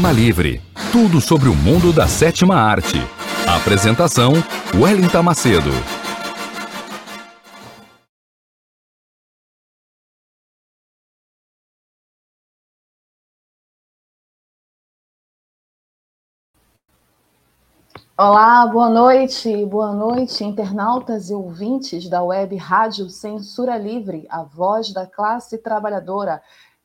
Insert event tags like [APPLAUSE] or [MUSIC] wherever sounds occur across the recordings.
Cinema Livre. Tudo sobre o mundo da sétima arte. Apresentação: Wellington Macedo. Olá, boa noite, boa noite, internautas e ouvintes da web Rádio Censura Livre, a voz da classe trabalhadora.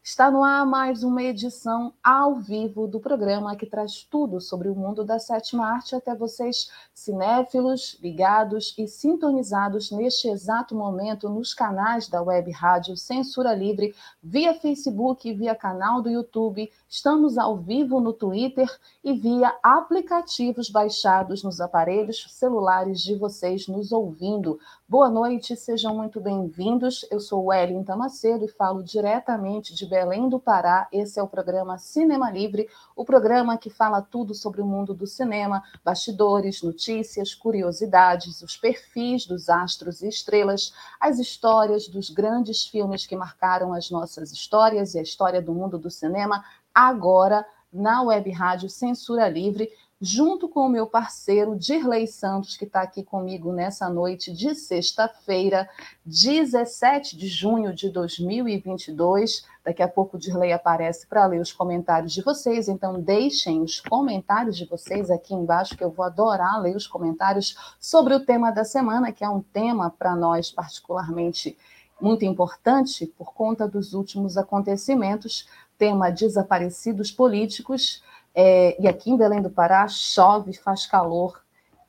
Está no ar mais uma edição ao vivo do programa que traz tudo sobre o mundo da sétima arte até vocês, cinéfilos, ligados e sintonizados neste exato momento nos canais da Web Rádio Censura Livre, via Facebook, via canal do YouTube. Estamos ao vivo no Twitter e via aplicativos baixados nos aparelhos celulares de vocês nos ouvindo. Boa noite, sejam muito bem-vindos. Eu sou Wellington Macedo e falo diretamente de Belém do Pará. Esse é o programa Cinema Livre, o programa que fala tudo sobre o mundo do cinema, bastidores, notícias, curiosidades, os perfis dos astros e estrelas, as histórias dos grandes filmes que marcaram as nossas histórias e a história do mundo do cinema, agora na Web Rádio Censura Livre junto com o meu parceiro Dirley Santos, que está aqui comigo nessa noite de sexta-feira, 17 de junho de 2022. Daqui a pouco o Dirley aparece para ler os comentários de vocês, então deixem os comentários de vocês aqui embaixo, que eu vou adorar ler os comentários sobre o tema da semana, que é um tema para nós particularmente muito importante por conta dos últimos acontecimentos, tema desaparecidos políticos. É, e aqui em Belém do Pará chove, faz calor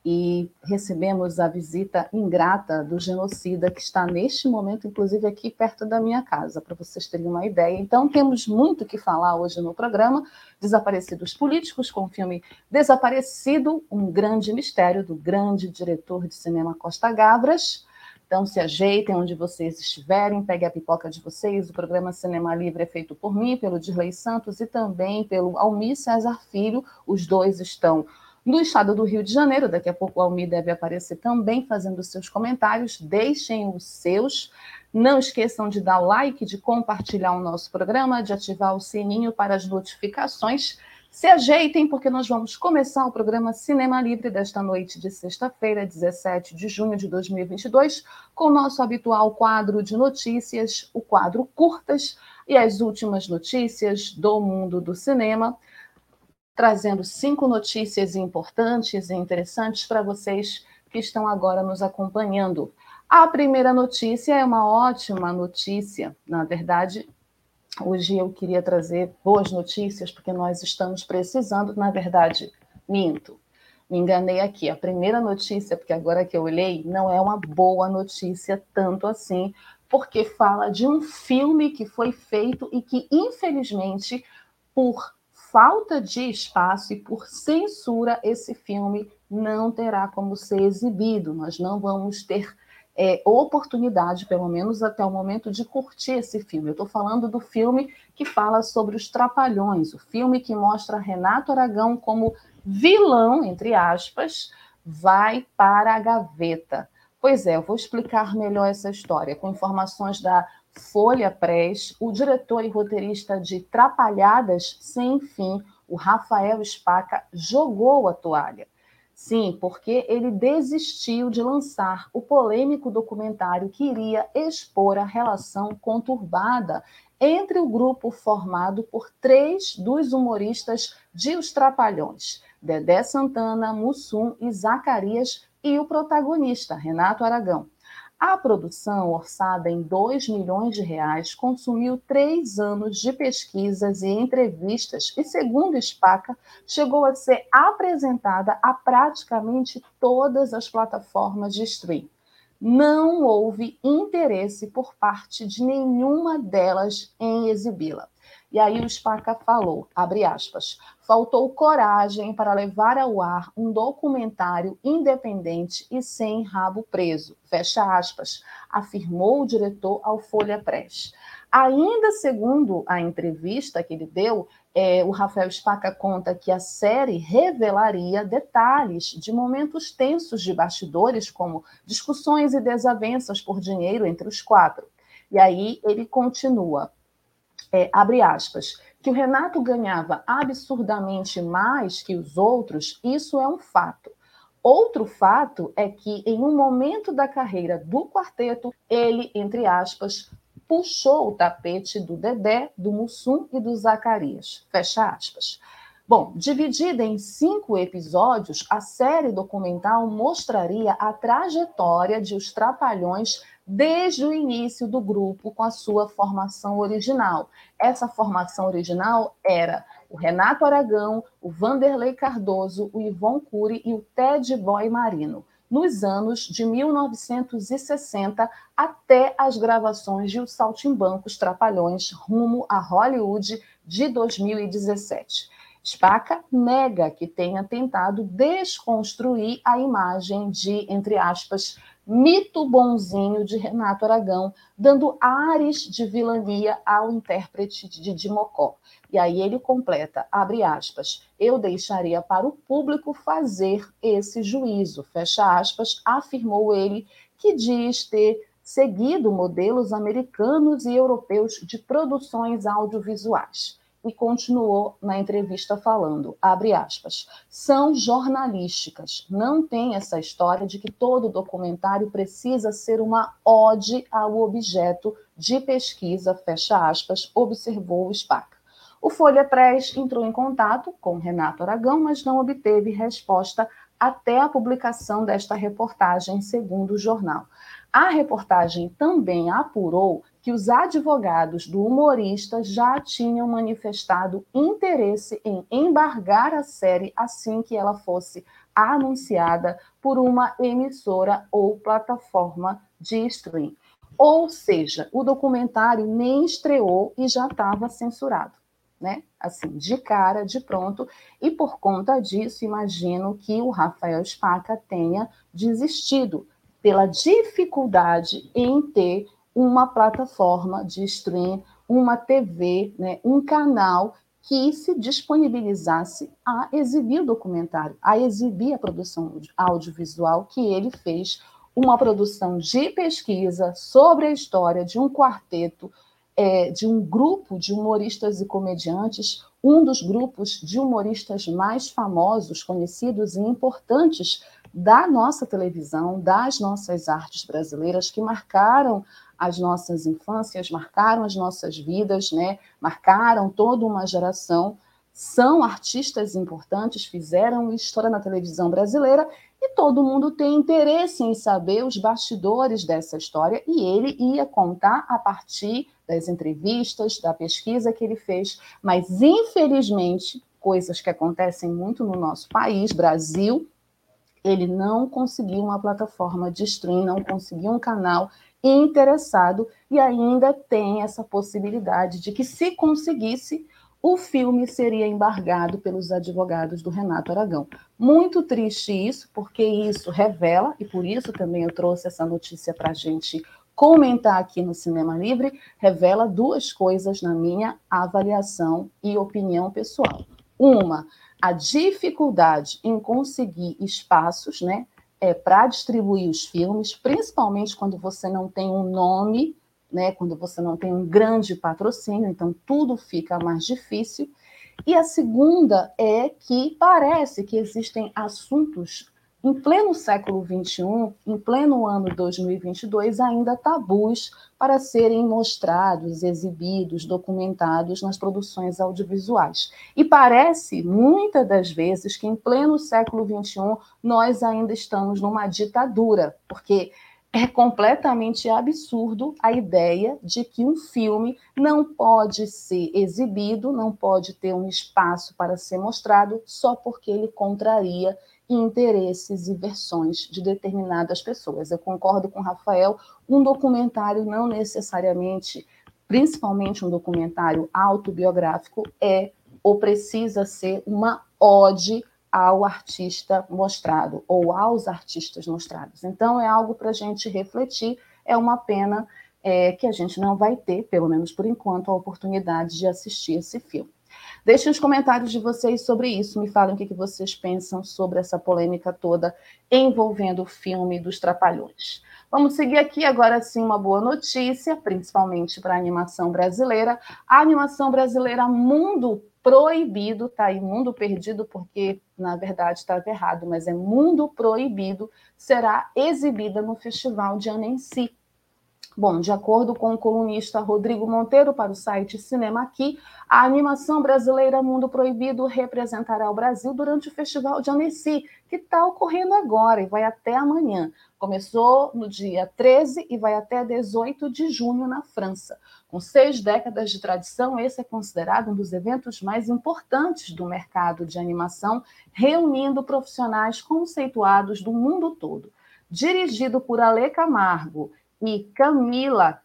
e recebemos a visita ingrata do genocida que está neste momento, inclusive aqui perto da minha casa, para vocês terem uma ideia. Então temos muito que falar hoje no programa. Desaparecidos políticos com o filme Desaparecido, um grande mistério do grande diretor de cinema Costa Gavras. Então, se ajeitem onde vocês estiverem, peguem a pipoca de vocês. O programa Cinema Livre é feito por mim, pelo Dirley Santos e também pelo Almir César Filho. Os dois estão no estado do Rio de Janeiro. Daqui a pouco o Almir deve aparecer também fazendo seus comentários. Deixem os seus. Não esqueçam de dar like, de compartilhar o nosso programa, de ativar o sininho para as notificações. Se ajeitem, porque nós vamos começar o programa Cinema Livre desta noite de sexta-feira, 17 de junho de 2022, com o nosso habitual quadro de notícias, o quadro Curtas e as últimas notícias do mundo do cinema, trazendo cinco notícias importantes e interessantes para vocês que estão agora nos acompanhando. A primeira notícia é uma ótima notícia, na verdade, Hoje eu queria trazer boas notícias, porque nós estamos precisando, na verdade, minto. Me enganei aqui. A primeira notícia, porque agora que eu olhei, não é uma boa notícia tanto assim, porque fala de um filme que foi feito e que, infelizmente, por falta de espaço e por censura, esse filme não terá como ser exibido. Nós não vamos ter é, oportunidade, pelo menos até o momento, de curtir esse filme. Eu estou falando do filme que fala sobre os Trapalhões, o filme que mostra Renato Aragão como vilão, entre aspas, vai para a gaveta. Pois é, eu vou explicar melhor essa história com informações da Folha Press. O diretor e roteirista de Trapalhadas Sem Fim, o Rafael Spaca, jogou a toalha. Sim, porque ele desistiu de lançar o polêmico documentário que iria expor a relação conturbada entre o grupo formado por três dos humoristas de Os Trapalhões, Dedé Santana, Mussum e Zacarias, e o protagonista, Renato Aragão. A produção, orçada em 2 milhões de reais, consumiu três anos de pesquisas e entrevistas e, segundo Spaca, chegou a ser apresentada a praticamente todas as plataformas de streaming. Não houve interesse por parte de nenhuma delas em exibi-la. E aí o Spaca falou, abre aspas, faltou coragem para levar ao ar um documentário independente e sem rabo preso, fecha aspas, afirmou o diretor ao Folha Press. Ainda segundo a entrevista que ele deu, é, o Rafael Spaca conta que a série revelaria detalhes de momentos tensos de bastidores, como discussões e desavenças por dinheiro entre os quatro. E aí ele continua é, abre aspas, que o Renato ganhava absurdamente mais que os outros, isso é um fato. Outro fato é que, em um momento da carreira do quarteto, ele, entre aspas, puxou o tapete do Dedé, do Mussum e do Zacarias. Fecha aspas. Bom, dividida em cinco episódios, a série documental mostraria a trajetória de Os Trapalhões desde o início do grupo com a sua formação original. Essa formação original era o Renato Aragão, o Vanderlei Cardoso, o Ivon Cury e o Ted Boy Marino, nos anos de 1960 até as gravações de Os Saltimbancos Trapalhões rumo a Hollywood de 2017. Spaca nega que tenha tentado desconstruir a imagem de, entre aspas, mito bonzinho de Renato Aragão, dando ares de vilania ao intérprete de Dimocó. E aí ele completa, abre aspas, eu deixaria para o público fazer esse juízo, fecha aspas, afirmou ele, que diz ter seguido modelos americanos e europeus de produções audiovisuais e continuou na entrevista falando, abre aspas, são jornalísticas. Não tem essa história de que todo documentário precisa ser uma ode ao objeto de pesquisa, fecha aspas, observou o SPAC. O Folha Press entrou em contato com Renato Aragão, mas não obteve resposta até a publicação desta reportagem, segundo o jornal. A reportagem também apurou que os advogados do humorista já tinham manifestado interesse em embargar a série assim que ela fosse anunciada por uma emissora ou plataforma de stream. Ou seja, o documentário nem estreou e já estava censurado, né? Assim, de cara, de pronto, e por conta disso, imagino que o Rafael Spaca tenha desistido pela dificuldade em ter uma plataforma de stream, uma TV, né, um canal que se disponibilizasse a exibir o documentário, a exibir a produção audiovisual que ele fez, uma produção de pesquisa sobre a história de um quarteto, é, de um grupo de humoristas e comediantes, um dos grupos de humoristas mais famosos, conhecidos e importantes da nossa televisão, das nossas artes brasileiras, que marcaram as nossas infâncias, marcaram as nossas vidas, né? marcaram toda uma geração, são artistas importantes, fizeram história na televisão brasileira e todo mundo tem interesse em saber os bastidores dessa história e ele ia contar a partir das entrevistas, da pesquisa que ele fez, mas infelizmente, coisas que acontecem muito no nosso país, Brasil, ele não conseguiu uma plataforma de stream, não conseguiu um canal interessado e ainda tem essa possibilidade de que, se conseguisse, o filme seria embargado pelos advogados do Renato Aragão. Muito triste isso, porque isso revela, e por isso também eu trouxe essa notícia para a gente comentar aqui no Cinema Livre, revela duas coisas na minha avaliação e opinião pessoal. Uma, a dificuldade em conseguir espaços, né? É, para distribuir os filmes, principalmente quando você não tem um nome, né, quando você não tem um grande patrocínio, então tudo fica mais difícil. E a segunda é que parece que existem assuntos em pleno século XXI, em pleno ano 2022, ainda tabus para serem mostrados, exibidos, documentados nas produções audiovisuais. E parece, muitas das vezes, que em pleno século XXI nós ainda estamos numa ditadura, porque é completamente absurdo a ideia de que um filme não pode ser exibido, não pode ter um espaço para ser mostrado só porque ele contraria interesses e versões de determinadas pessoas. Eu concordo com o Rafael, um documentário não necessariamente, principalmente um documentário autobiográfico, é ou precisa ser uma ode ao artista mostrado ou aos artistas mostrados. Então, é algo para a gente refletir. É uma pena é, que a gente não vai ter, pelo menos por enquanto, a oportunidade de assistir esse filme. Deixem os comentários de vocês sobre isso, me falem o que vocês pensam sobre essa polêmica toda envolvendo o filme dos Trapalhões. Vamos seguir aqui agora sim uma boa notícia, principalmente para a animação brasileira. A animação brasileira Mundo Proibido, tá aí Mundo Perdido, porque na verdade estava errado, mas é Mundo Proibido, será exibida no Festival de Annecy, Bom, de acordo com o colunista Rodrigo Monteiro para o site Cinema Aqui, a animação brasileira Mundo Proibido representará o Brasil durante o Festival de Annecy, que está ocorrendo agora e vai até amanhã. Começou no dia 13 e vai até 18 de junho na França. Com seis décadas de tradição, esse é considerado um dos eventos mais importantes do mercado de animação, reunindo profissionais conceituados do mundo todo. Dirigido por Ale Camargo e Camila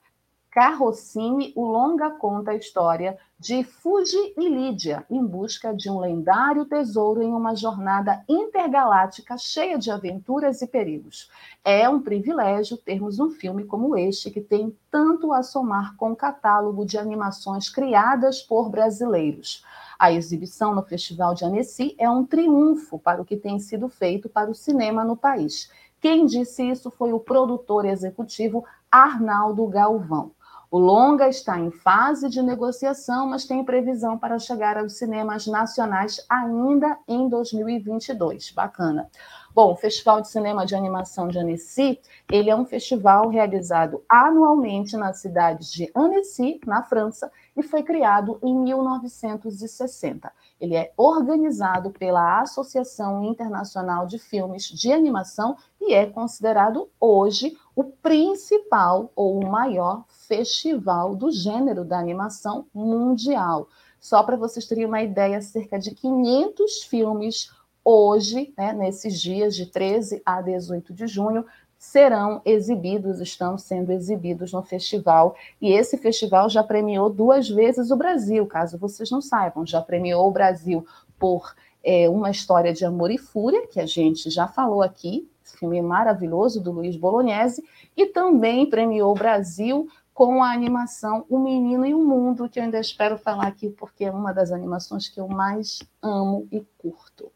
Carrossini, o longa conta a história de Fuji e Lídia em busca de um lendário tesouro em uma jornada intergaláctica cheia de aventuras e perigos. É um privilégio termos um filme como este que tem tanto a somar com o catálogo de animações criadas por brasileiros. A exibição no Festival de Annecy é um triunfo para o que tem sido feito para o cinema no país quem disse isso foi o produtor executivo Arnaldo Galvão. O longa está em fase de negociação, mas tem previsão para chegar aos cinemas nacionais ainda em 2022. Bacana. Bom, o Festival de Cinema de Animação de Annecy, ele é um festival realizado anualmente na cidade de Annecy, na França, e foi criado em 1960. Ele é organizado pela Associação Internacional de Filmes de Animação e é considerado hoje o principal ou o maior festival do gênero da animação mundial. Só para vocês terem uma ideia, cerca de 500 filmes hoje, né, nesses dias de 13 a 18 de junho, serão exibidos, estão sendo exibidos no festival. E esse festival já premiou duas vezes o Brasil, caso vocês não saibam, já premiou o Brasil por é, uma história de amor e fúria, que a gente já falou aqui, filme maravilhoso do Luiz Bolognese, e também premiou o Brasil com a animação O Menino e o Mundo, que eu ainda espero falar aqui, porque é uma das animações que eu mais amo e curto,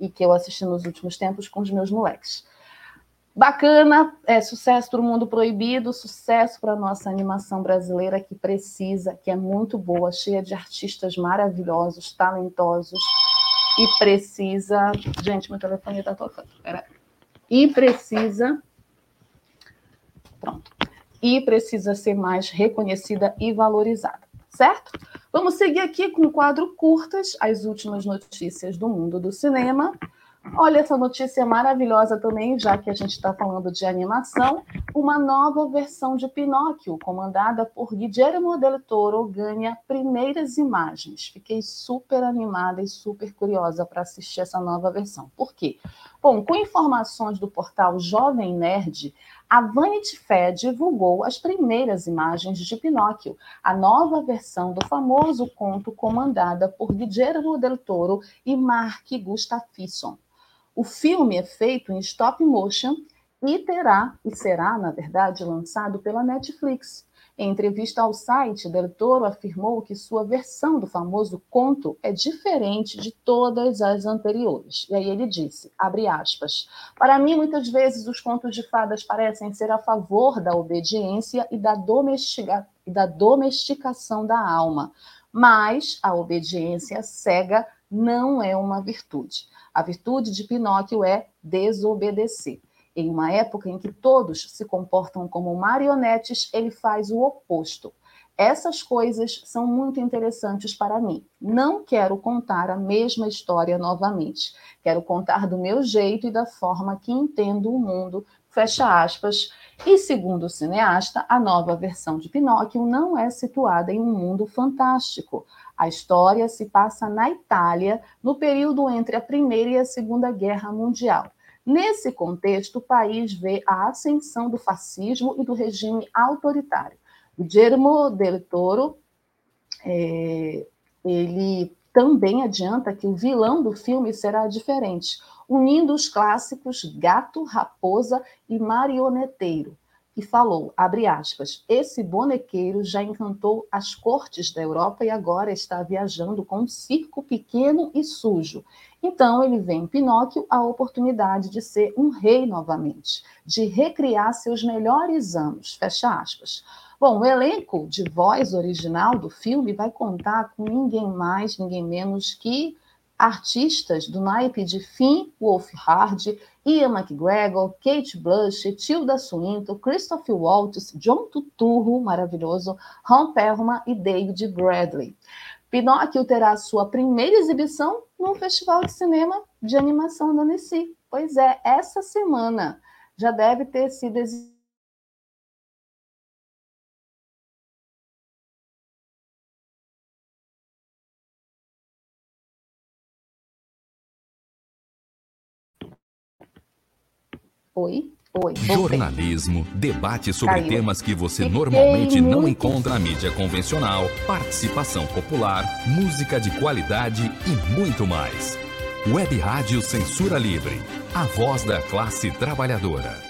e que eu assisti nos últimos tempos com os meus moleques. Bacana, é, sucesso para o mundo proibido, sucesso para a nossa animação brasileira que precisa, que é muito boa, cheia de artistas maravilhosos, talentosos e precisa. Gente, meu telefone está tocando. Pera. E precisa. Pronto. E precisa ser mais reconhecida e valorizada, certo? Vamos seguir aqui com o quadro Curtas, as últimas notícias do mundo do cinema. Olha essa notícia maravilhosa também, já que a gente está falando de animação. Uma nova versão de Pinóquio, comandada por Guillermo del Toro, ganha primeiras imagens. Fiquei super animada e super curiosa para assistir essa nova versão. Por quê? Bom, com informações do portal Jovem Nerd, a Vanity Fair divulgou as primeiras imagens de Pinóquio, a nova versão do famoso conto comandada por Guillermo del Toro e Mark Gustafsson. O filme é feito em stop motion e terá, e será, na verdade, lançado pela Netflix. Em entrevista ao site, Del Toro afirmou que sua versão do famoso conto é diferente de todas as anteriores. E aí ele disse, abre aspas, para mim muitas vezes os contos de fadas parecem ser a favor da obediência e da, domestica e da domesticação da alma, mas a obediência cega não é uma virtude. A virtude de Pinóquio é desobedecer. Em uma época em que todos se comportam como marionetes, ele faz o oposto. Essas coisas são muito interessantes para mim. Não quero contar a mesma história novamente. Quero contar do meu jeito e da forma que entendo o mundo, fecha aspas. E segundo o cineasta, a nova versão de Pinóquio não é situada em um mundo fantástico. A história se passa na Itália, no período entre a Primeira e a Segunda Guerra Mundial. Nesse contexto, o país vê a ascensão do fascismo e do regime autoritário. Guillermo del Toro, é, ele também adianta que o vilão do filme será diferente, unindo os clássicos gato, raposa e marioneteiro. E falou, abre aspas, esse bonequeiro já encantou as cortes da Europa e agora está viajando com um circo pequeno e sujo. Então ele vê em Pinóquio a oportunidade de ser um rei novamente, de recriar seus melhores anos, fecha aspas. Bom, o elenco de voz original do filme vai contar com ninguém mais, ninguém menos que artistas do naipe de Finn Wolfhard, Ian McGregor, Kate Blush, Tilda Swinton, Christopher Waltz, John Turturro, maravilhoso, Ron Perlman e David Bradley. Pinóquio terá sua primeira exibição no Festival de Cinema de Animação da Annecy. Pois é, essa semana já deve ter sido exibida Oi? Oi. Jornalismo, debate sobre Caiu. temas que você Fiquei normalmente não encontra na mídia convencional, participação popular, música de qualidade e muito mais. Web Rádio Censura Livre, a voz da classe trabalhadora.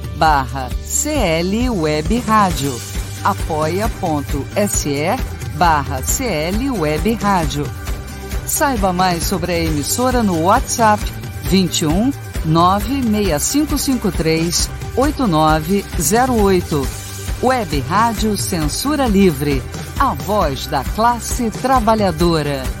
barra CL Web Rádio. apoia.se barra CL Web Rádio. Saiba mais sobre a emissora no WhatsApp 21 96553 8908. Web Rádio Censura Livre, a voz da classe trabalhadora.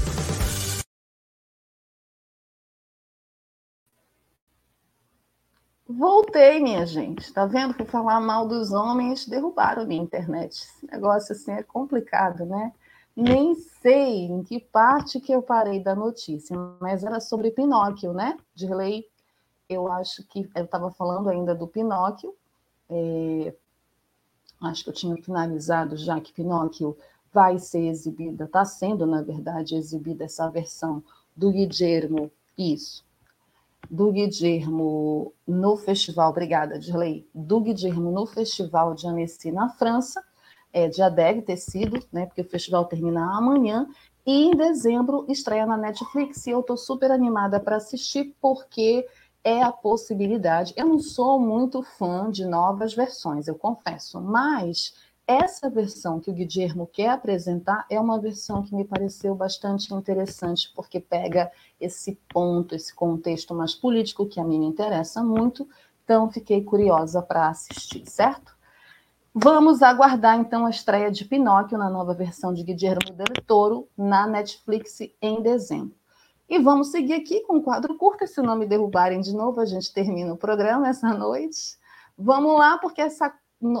Voltei, minha gente. Tá vendo que falar mal dos homens derrubaram minha internet. Esse negócio assim é complicado, né? Nem sei em que parte que eu parei da notícia, mas era sobre Pinóquio, né? Dirley, eu acho que eu estava falando ainda do Pinóquio. É, acho que eu tinha finalizado já que Pinóquio vai ser exibida, está sendo, na verdade, exibida essa versão do Guillermo, isso, do Guillermo no festival, obrigada, Dirley, do Guillermo no festival de Annecy na França, é, deve ter sido, né, porque o festival termina amanhã, e em dezembro estreia na Netflix, e eu estou super animada para assistir, porque é a possibilidade. Eu não sou muito fã de novas versões, eu confesso, mas essa versão que o Guilherme quer apresentar é uma versão que me pareceu bastante interessante, porque pega esse ponto, esse contexto mais político que a mim me interessa muito, então fiquei curiosa para assistir, certo? Vamos aguardar então a estreia de Pinóquio na nova versão de Guilherme Del Toro na Netflix em dezembro. E vamos seguir aqui com o quadro curto, se não me derrubarem de novo, a gente termina o programa essa noite. Vamos lá, porque essa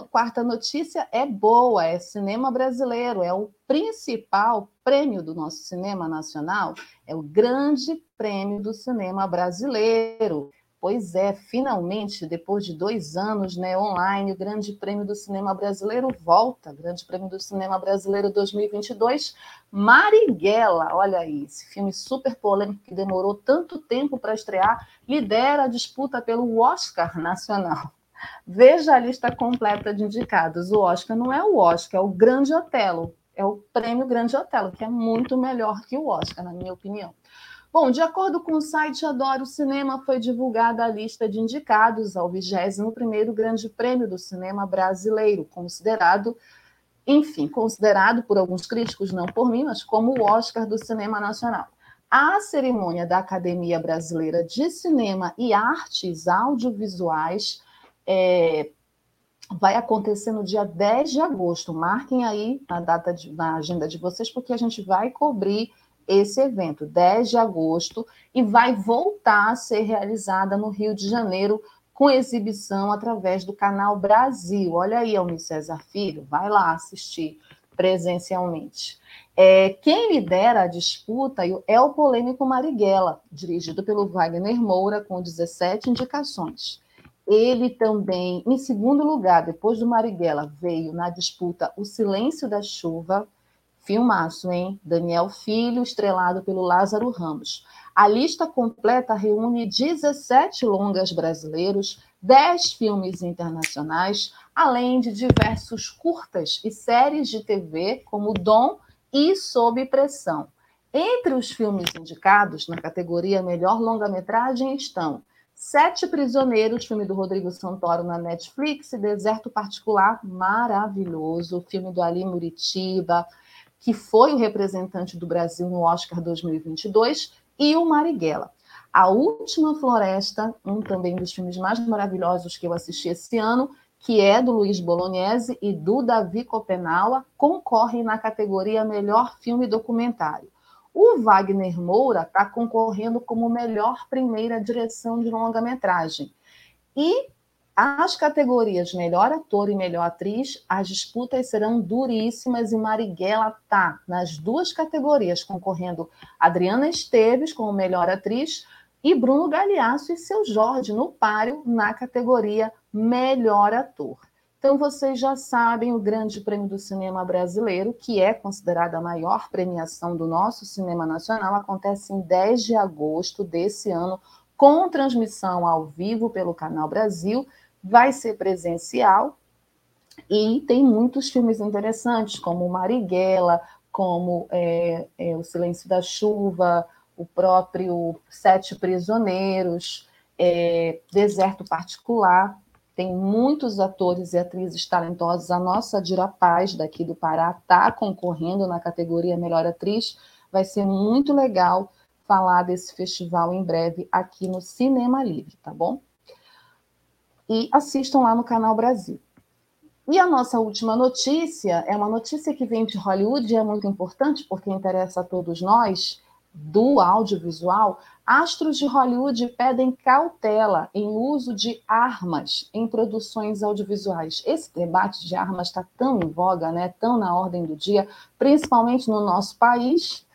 quarta notícia é boa, é cinema brasileiro, é o principal prêmio do nosso cinema nacional, é o grande prêmio do cinema brasileiro. Pois é, finalmente, depois de dois anos né, online, o Grande Prêmio do Cinema Brasileiro volta. Grande Prêmio do Cinema Brasileiro 2022. Marighella, olha aí, esse filme super polêmico que demorou tanto tempo para estrear, lidera a disputa pelo Oscar Nacional. Veja a lista completa de indicados. O Oscar não é o Oscar, é o Grande Otelo. É o prêmio Grande Otelo, que é muito melhor que o Oscar, na minha opinião. Bom, de acordo com o site Adoro Cinema, foi divulgada a lista de indicados ao 21º Grande Prêmio do Cinema Brasileiro, considerado, enfim, considerado por alguns críticos, não por mim, mas como o Oscar do Cinema Nacional. A cerimônia da Academia Brasileira de Cinema e Artes Audiovisuais é, vai acontecer no dia 10 de agosto. Marquem aí na data de, na agenda de vocês, porque a gente vai cobrir esse evento, 10 de agosto, e vai voltar a ser realizada no Rio de Janeiro com exibição através do canal Brasil. Olha aí, Almir César Filho, vai lá assistir presencialmente. É, quem lidera a disputa é o polêmico Marighella, dirigido pelo Wagner Moura, com 17 indicações. Ele também, em segundo lugar, depois do Marighella, veio na disputa O Silêncio da Chuva, Filmaço, hein? Daniel Filho, estrelado pelo Lázaro Ramos. A lista completa reúne 17 longas brasileiros, 10 filmes internacionais, além de diversos curtas e séries de TV, como Dom e Sob Pressão. Entre os filmes indicados na categoria Melhor Longa-Metragem estão Sete Prisioneiros, filme do Rodrigo Santoro na Netflix, Deserto Particular, maravilhoso, filme do Ali Muritiba, que foi o representante do Brasil no Oscar 2022, e o Marighella. A Última Floresta, um também dos filmes mais maravilhosos que eu assisti esse ano, que é do Luiz Bolognese e do Davi Copenaua, concorre na categoria Melhor Filme Documentário. O Wagner Moura está concorrendo como melhor primeira direção de longa-metragem. E as categorias melhor ator e melhor atriz, as disputas serão duríssimas e Marighella está nas duas categorias, concorrendo Adriana Esteves como melhor atriz e Bruno Galeasso e seu Jorge no páreo na categoria melhor ator. Então vocês já sabem o Grande Prêmio do Cinema Brasileiro, que é considerada a maior premiação do nosso cinema nacional, acontece em 10 de agosto desse ano, com transmissão ao vivo pelo Canal Brasil vai ser presencial e tem muitos filmes interessantes, como Marighella, como é, é, O Silêncio da Chuva, o próprio Sete Prisioneiros, é, Deserto Particular. Tem muitos atores e atrizes talentosos. A nossa Dira Paz, daqui do Pará, está concorrendo na categoria Melhor Atriz. Vai ser muito legal falar desse festival em breve aqui no Cinema Livre, tá bom? e assistam lá no Canal Brasil. E a nossa última notícia é uma notícia que vem de Hollywood e é muito importante porque interessa a todos nós, do audiovisual. Astros de Hollywood pedem cautela em uso de armas em produções audiovisuais. Esse debate de armas está tão em voga, né, tão na ordem do dia, principalmente no nosso país.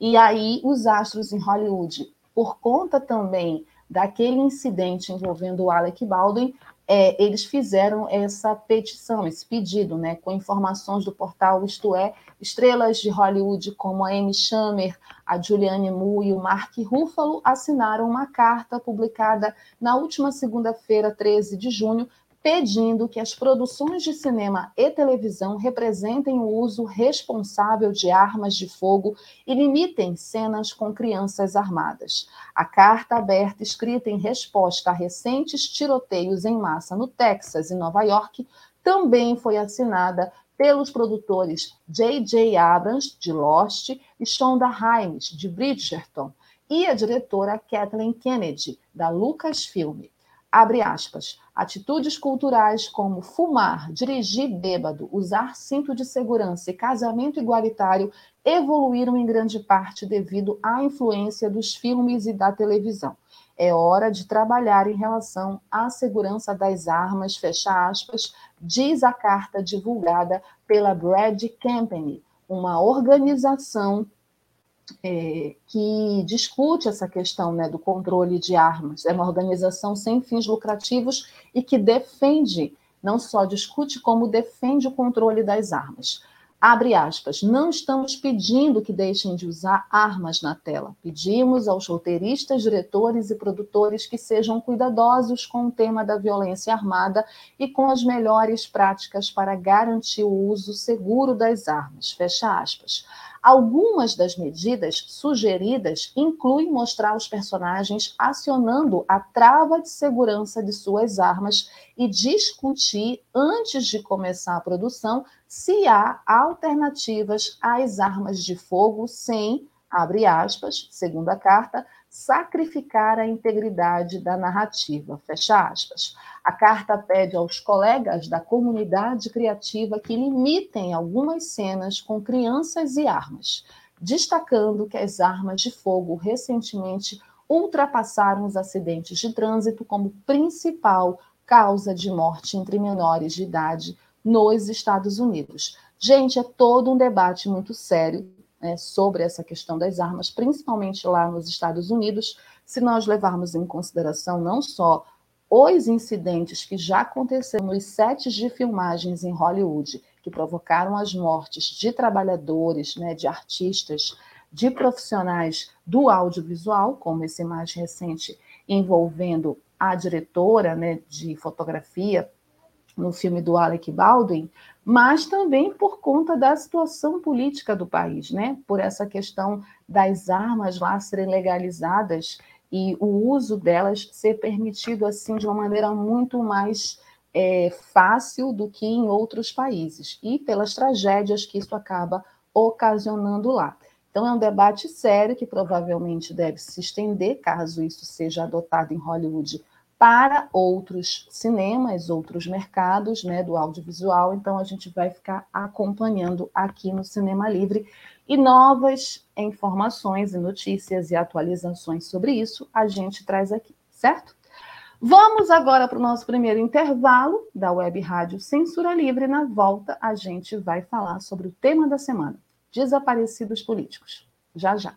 E aí, os astros em Hollywood, por conta também daquele incidente envolvendo o Alec Baldwin, é, eles fizeram essa petição, esse pedido, né, com informações do portal Isto É, estrelas de Hollywood como a Amy Schumer, a Julianne Moore e o Mark Ruffalo assinaram uma carta publicada na última segunda-feira, 13 de junho, pedindo que as produções de cinema e televisão representem o uso responsável de armas de fogo e limitem cenas com crianças armadas. A carta aberta, escrita em resposta a recentes tiroteios em massa no Texas e Nova York, também foi assinada pelos produtores J.J. Abrams, de Lost, e Shonda Rhimes, de Bridgerton, e a diretora Kathleen Kennedy, da Lucasfilm. Abre aspas. Atitudes culturais como fumar, dirigir bêbado, usar cinto de segurança e casamento igualitário evoluíram em grande parte devido à influência dos filmes e da televisão. É hora de trabalhar em relação à segurança das armas, fecha aspas, diz a carta divulgada pela Brad Company, uma organização é, que discute essa questão né, do controle de armas. É uma organização sem fins lucrativos e que defende, não só discute, como defende o controle das armas. Abre aspas, não estamos pedindo que deixem de usar armas na tela. Pedimos aos roteiristas, diretores e produtores que sejam cuidadosos com o tema da violência armada e com as melhores práticas para garantir o uso seguro das armas. Fecha aspas. Algumas das medidas sugeridas incluem mostrar os personagens acionando a trava de segurança de suas armas e discutir, antes de começar a produção, se há alternativas às armas de fogo sem, abre aspas, segundo a carta, sacrificar a integridade da narrativa, fecha aspas. A carta pede aos colegas da comunidade criativa que limitem algumas cenas com crianças e armas, destacando que as armas de fogo recentemente ultrapassaram os acidentes de trânsito como principal causa de morte entre menores de idade nos Estados Unidos. Gente, é todo um debate muito sério né, sobre essa questão das armas, principalmente lá nos Estados Unidos, se nós levarmos em consideração não só os incidentes que já aconteceram nos sets de filmagens em Hollywood, que provocaram as mortes de trabalhadores, né, de artistas, de profissionais do audiovisual, como esse mais recente envolvendo a diretora né, de fotografia no filme do Alec Baldwin, mas também por conta da situação política do país, né? Por essa questão das armas lá serem legalizadas e o uso delas ser permitido assim de uma maneira muito mais é, fácil do que em outros países e pelas tragédias que isso acaba ocasionando lá. Então é um debate sério que provavelmente deve se estender, caso isso seja adotado em Hollywood para outros cinemas, outros mercados né, do audiovisual. Então, a gente vai ficar acompanhando aqui no Cinema Livre e novas informações e notícias e atualizações sobre isso a gente traz aqui, certo? Vamos agora para o nosso primeiro intervalo da Web Rádio Censura Livre. Na volta, a gente vai falar sobre o tema da semana: desaparecidos políticos. Já já.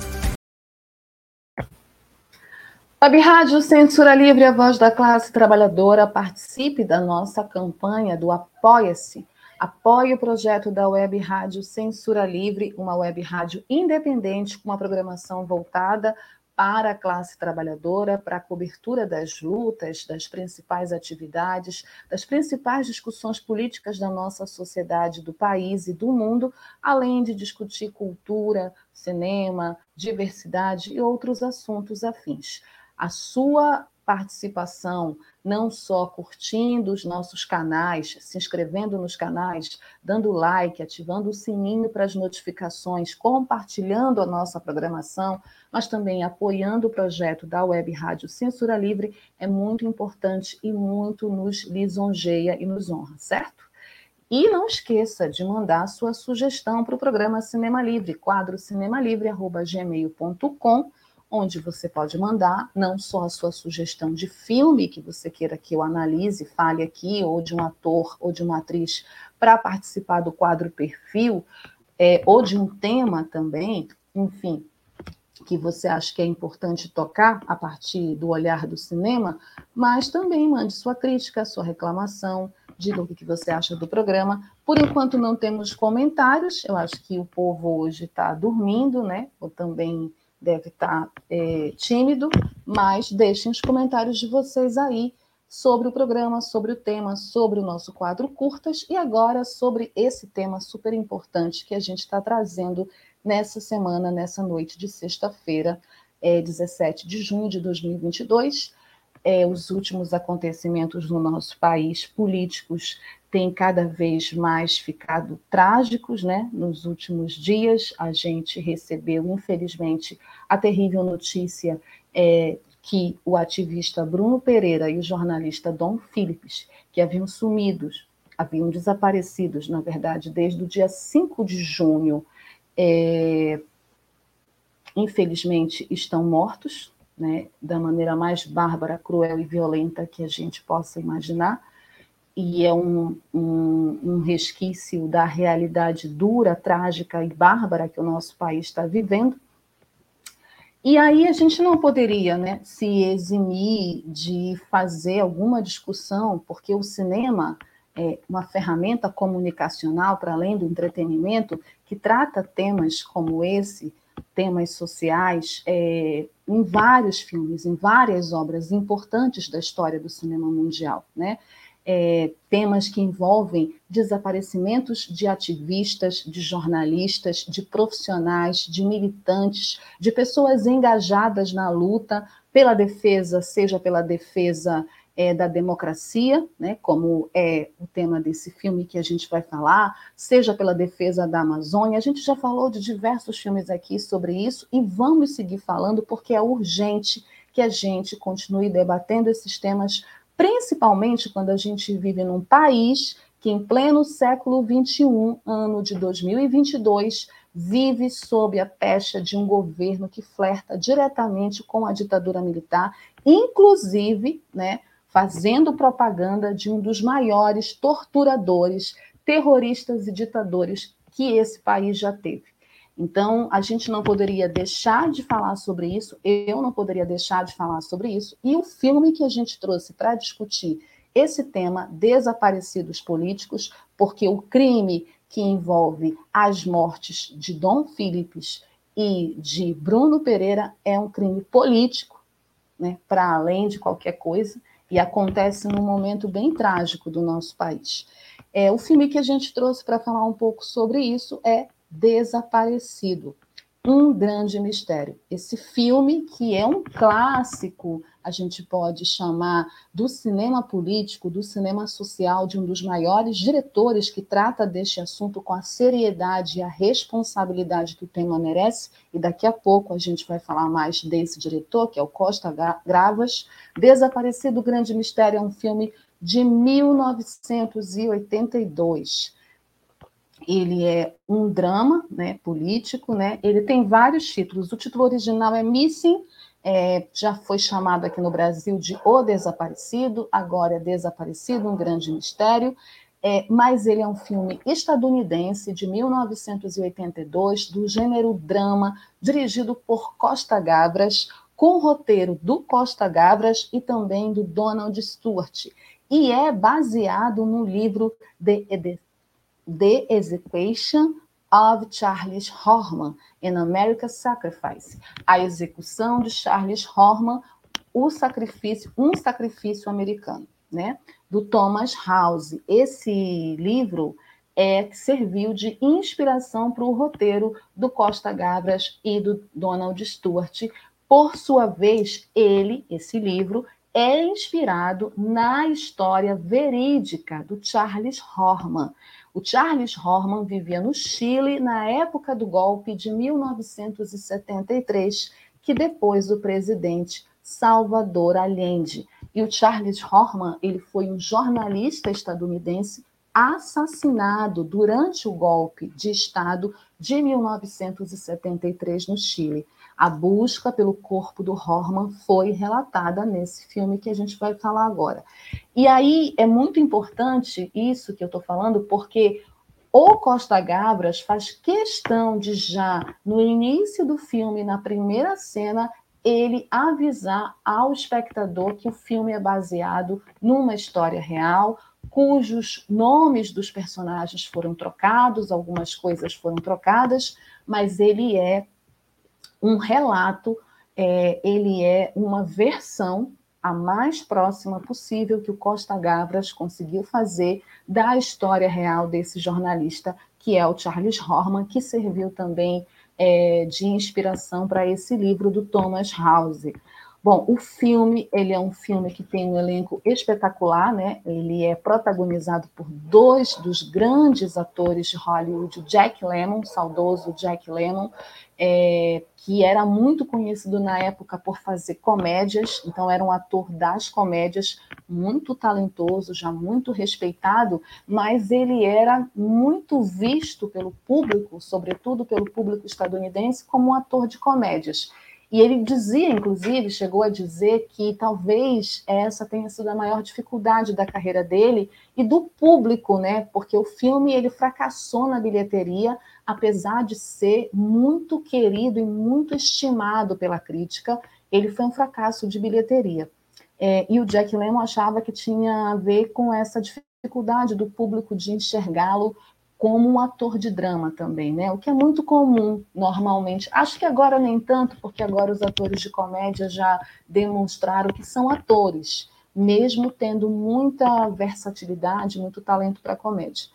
Web Rádio Censura Livre, a voz da classe trabalhadora, participe da nossa campanha do Apoia-se. Apoie o projeto da Web Rádio Censura Livre, uma web rádio independente com uma programação voltada para a classe trabalhadora, para a cobertura das lutas, das principais atividades, das principais discussões políticas da nossa sociedade, do país e do mundo, além de discutir cultura, cinema, diversidade e outros assuntos afins. A sua participação, não só curtindo os nossos canais, se inscrevendo nos canais, dando like, ativando o sininho para as notificações, compartilhando a nossa programação, mas também apoiando o projeto da Web Rádio Censura Livre é muito importante e muito nos lisonjeia e nos honra, certo? E não esqueça de mandar sua sugestão para o programa Cinema Livre, quadro cinemalivre.gmail.com onde você pode mandar não só a sua sugestão de filme que você queira que eu analise, fale aqui, ou de um ator ou de uma atriz para participar do quadro perfil, é, ou de um tema também, enfim, que você acha que é importante tocar a partir do olhar do cinema, mas também mande sua crítica, sua reclamação, diga o que você acha do programa. Por enquanto não temos comentários, eu acho que o povo hoje está dormindo, né? Ou também deve estar é, tímido, mas deixem os comentários de vocês aí sobre o programa, sobre o tema, sobre o nosso quadro curtas e agora sobre esse tema super importante que a gente está trazendo nessa semana, nessa noite de sexta-feira, é, 17 de junho de 2022. É, os últimos acontecimentos no nosso país políticos têm cada vez mais ficado trágicos, né? Nos últimos dias, a gente recebeu, infelizmente, a terrível notícia é, que o ativista Bruno Pereira e o jornalista Dom Phillips, que haviam sumidos, haviam desaparecidos, na verdade, desde o dia 5 de junho, é, infelizmente estão mortos, né, da maneira mais bárbara, cruel e violenta que a gente possa imaginar e é um, um, um, resquício da realidade dura, trágica e bárbara que o nosso país está vivendo. E aí a gente não poderia né, se eximir de fazer alguma discussão, porque o cinema é uma ferramenta comunicacional, para além do entretenimento, que trata temas como esse, temas sociais, é, em vários filmes, em várias obras importantes da história do cinema mundial. Né? É, temas que envolvem desaparecimentos de ativistas, de jornalistas, de profissionais, de militantes, de pessoas engajadas na luta pela defesa, seja pela defesa é, da democracia, né, como é o tema desse filme que a gente vai falar, seja pela defesa da Amazônia. A gente já falou de diversos filmes aqui sobre isso e vamos seguir falando porque é urgente que a gente continue debatendo esses temas principalmente quando a gente vive num país que, em pleno século XXI, ano de 2022, vive sob a pecha de um governo que flerta diretamente com a ditadura militar, inclusive, né, fazendo propaganda de um dos maiores torturadores, terroristas e ditadores que esse país já teve. Então, a gente não poderia deixar de falar sobre isso, eu não poderia deixar de falar sobre isso, e o filme que a gente trouxe para discutir esse tema, desaparecidos políticos, porque o crime que envolve as mortes de Dom Philips e de Bruno Pereira é um crime político, né, para além de qualquer coisa, e acontece num momento bem trágico do nosso país. É, o filme que a gente trouxe para falar um pouco sobre isso é desaparecido. Um grande mistério. Esse filme, que é um clássico, a gente pode chamar do cinema político, do cinema social, de um dos maiores diretores que trata deste assunto com a seriedade e a responsabilidade que o tema merece, e daqui a pouco a gente vai falar mais desse diretor, que é o Costa Gravas. Desaparecido Grande Mistério é um filme de 1982 ele é um drama né, político, né? ele tem vários títulos. O título original é Missing, é, já foi chamado aqui no Brasil de O Desaparecido, agora é Desaparecido, um grande mistério, é, mas ele é um filme estadunidense de 1982, do gênero drama, dirigido por Costa Gavras, com roteiro do Costa Gavras e também do Donald Stewart, e é baseado no livro The The Execution of Charles Horman, An American Sacrifice, a execução de Charles Horman, o sacrifício, um sacrifício americano, né? Do Thomas House. Esse livro é que serviu de inspiração para o roteiro do Costa Gavras e do Donald Stewart. Por sua vez, ele, esse livro, é inspirado na história verídica do Charles Horman. O Charles Horman vivia no Chile na época do golpe de 1973, que depois o presidente Salvador Allende. E o Charles Horman, ele foi um jornalista estadunidense assassinado durante o golpe de Estado de 1973 no Chile. A busca pelo corpo do Horman foi relatada nesse filme que a gente vai falar agora. E aí é muito importante isso que eu estou falando, porque o Costa Gabras faz questão de já no início do filme, na primeira cena, ele avisar ao espectador que o filme é baseado numa história real, cujos nomes dos personagens foram trocados, algumas coisas foram trocadas, mas ele é um relato, é, ele é uma versão a mais próxima possível que o Costa Gavras conseguiu fazer da história real desse jornalista, que é o Charles Horman, que serviu também é, de inspiração para esse livro do Thomas House. Bom, o filme, ele é um filme que tem um elenco espetacular, né? Ele é protagonizado por dois dos grandes atores de Hollywood, Jack Lemmon, saudoso Jack Lemmon, é, que era muito conhecido na época por fazer comédias, então era um ator das comédias, muito talentoso, já muito respeitado, mas ele era muito visto pelo público, sobretudo pelo público estadunidense, como um ator de comédias. E ele dizia, inclusive, chegou a dizer que talvez essa tenha sido a maior dificuldade da carreira dele e do público, né? Porque o filme ele fracassou na bilheteria, apesar de ser muito querido e muito estimado pela crítica, ele foi um fracasso de bilheteria. É, e o Jack Lemmon achava que tinha a ver com essa dificuldade do público de enxergá-lo como um ator de drama também, né? O que é muito comum normalmente. Acho que agora nem tanto, porque agora os atores de comédia já demonstraram que são atores, mesmo tendo muita versatilidade, muito talento para comédia.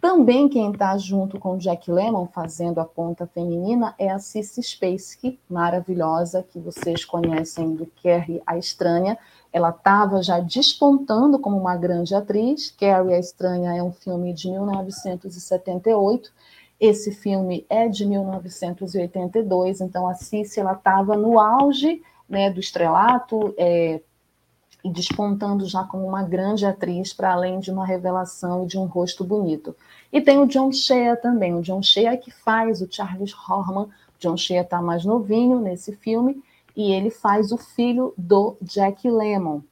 Também quem está junto com Jack Lemmon fazendo a ponta feminina é a Cissy Spacek, maravilhosa, que vocês conhecem do Carrie a Estranha, ela estava já despontando como uma grande atriz. Carrie a Estranha é um filme de 1978. Esse filme é de 1982, então a Cici estava no auge né, do estrelato é, e despontando já como uma grande atriz, para além de uma revelação e de um rosto bonito. E tem o John Shea também, o John Shea que faz o Charles Horman. John Shea está mais novinho nesse filme, e ele faz o filho do Jack Lemmon.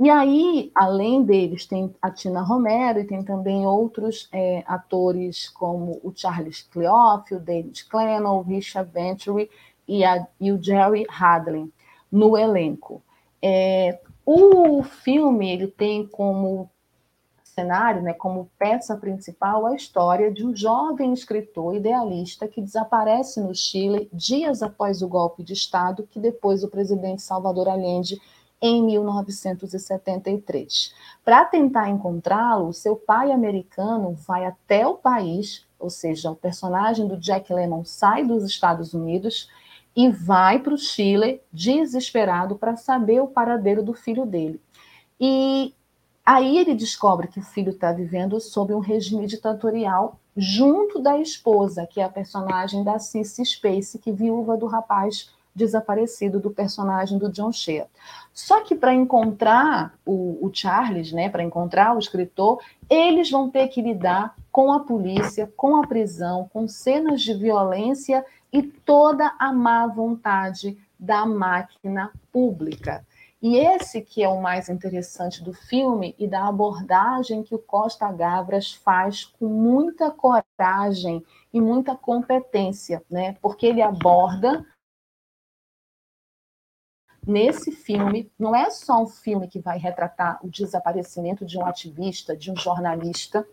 E aí, além deles, tem a Tina Romero e tem também outros é, atores como o Charles Cleoff, o David Clennell, o Richard Venturi e, a, e o Jerry Hadley no elenco. É, o filme ele tem como cenário, né, como peça principal, a história de um jovem escritor idealista que desaparece no Chile dias após o golpe de Estado que depois o presidente Salvador Allende em 1973. Para tentar encontrá-lo, seu pai americano vai até o país, ou seja, o personagem do Jack Lemmon sai dos Estados Unidos e vai para o Chile desesperado para saber o paradeiro do filho dele. E Aí ele descobre que o filho está vivendo sob um regime ditatorial junto da esposa, que é a personagem da Cissy Space, que viúva do rapaz desaparecido do personagem do John Shea. Só que para encontrar o, o, Charles, né, para encontrar o escritor, eles vão ter que lidar com a polícia, com a prisão, com cenas de violência e toda a má vontade da máquina pública. E esse que é o mais interessante do filme e da abordagem que o Costa Gavras faz com muita coragem e muita competência, né? Porque ele aborda nesse filme, não é só um filme que vai retratar o desaparecimento de um ativista, de um jornalista,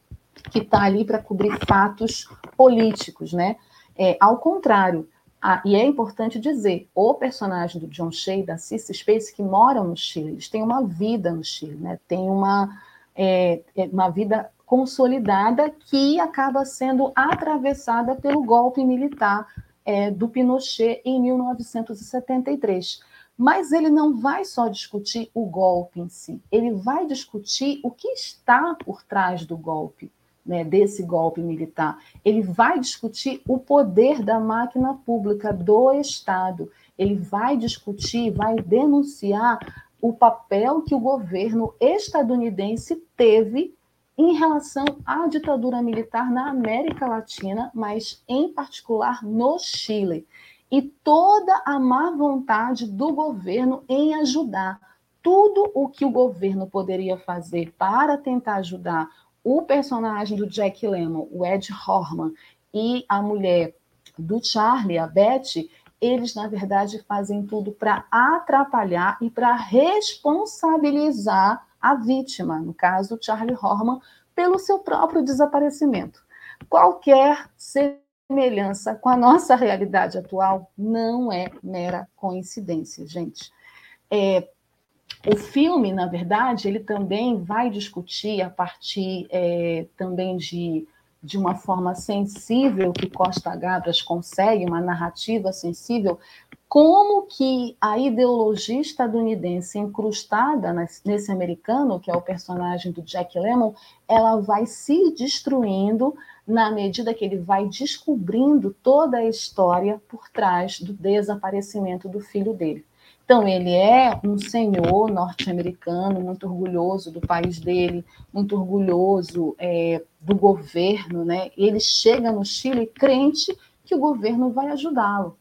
que está ali para cobrir fatos políticos, né? É, ao contrário, a, e é importante dizer, o personagem do John Shea da Cissy Space que moram no Chile, eles têm uma vida no Chile, né? Tem uma, é, é uma vida consolidada que acaba sendo atravessada pelo golpe militar é, do Pinochet em 1973. Mas ele não vai só discutir o golpe em si, ele vai discutir o que está por trás do golpe, né, desse golpe militar. Ele vai discutir o poder da máquina pública do Estado. Ele vai discutir, vai denunciar o papel que o governo estadunidense teve em relação à ditadura militar na América Latina, mas em particular no Chile e toda a má vontade do governo em ajudar. Tudo o que o governo poderia fazer para tentar ajudar o personagem do Jack Lemmon, o Ed Horman, e a mulher do Charlie, a Betty, eles, na verdade, fazem tudo para atrapalhar e para responsabilizar a vítima, no caso, Charlie Horman, pelo seu próprio desaparecimento. Qualquer semelhança com a nossa realidade atual não é mera coincidência, gente. É, o filme, na verdade, ele também vai discutir a partir é, também de, de uma forma sensível que Costa Gabras consegue, uma narrativa sensível, como que a ideologia estadunidense incrustada nesse americano, que é o personagem do Jack Lemmon, ela vai se destruindo na medida que ele vai descobrindo toda a história por trás do desaparecimento do filho dele. Então, ele é um senhor norte-americano, muito orgulhoso do país dele, muito orgulhoso é, do governo, né? Ele chega no Chile crente que o governo vai ajudá-lo,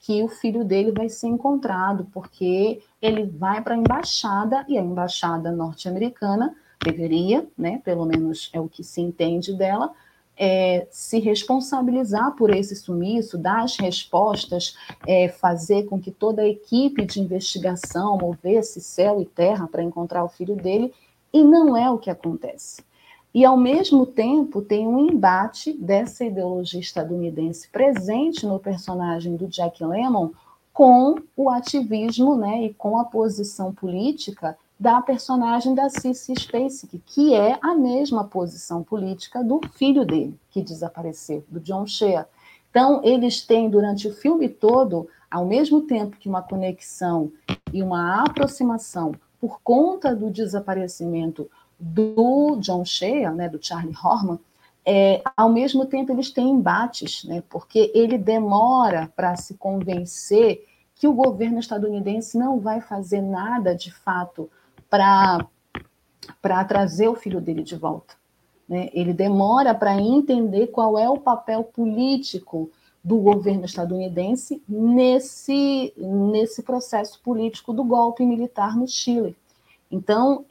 que o filho dele vai ser encontrado, porque ele vai para a embaixada, e a embaixada norte-americana deveria, né, pelo menos é o que se entende dela, é, se responsabilizar por esse sumiço, dar as respostas, é, fazer com que toda a equipe de investigação movesse céu e terra para encontrar o filho dele, e não é o que acontece. E, ao mesmo tempo, tem um embate dessa ideologia estadunidense presente no personagem do Jack Lemmon com o ativismo né, e com a posição política da personagem da Cissy Spacek, que é a mesma posição política do filho dele, que desapareceu, do John Shea. Então, eles têm, durante o filme todo, ao mesmo tempo que uma conexão e uma aproximação por conta do desaparecimento do John Shea, né, do Charlie Horman, é, ao mesmo tempo eles têm embates, né, porque ele demora para se convencer que o governo estadunidense não vai fazer nada de fato para trazer o filho dele de volta. Né? Ele demora para entender qual é o papel político do governo estadunidense nesse, nesse processo político do golpe militar no Chile. Então,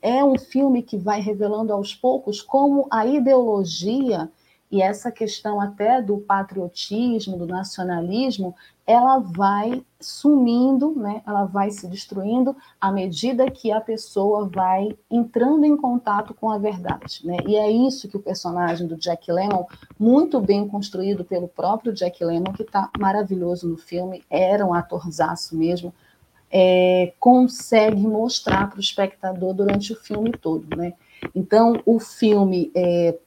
é um filme que vai revelando aos poucos como a ideologia e essa questão até do patriotismo, do nacionalismo, ela vai sumindo, né? ela vai se destruindo à medida que a pessoa vai entrando em contato com a verdade. Né? E é isso que o personagem do Jack Lemmon, muito bem construído pelo próprio Jack Lemmon, que está maravilhoso no filme, era um atorzaço mesmo, é, consegue mostrar para o espectador durante o filme todo. Né? Então, o filme é,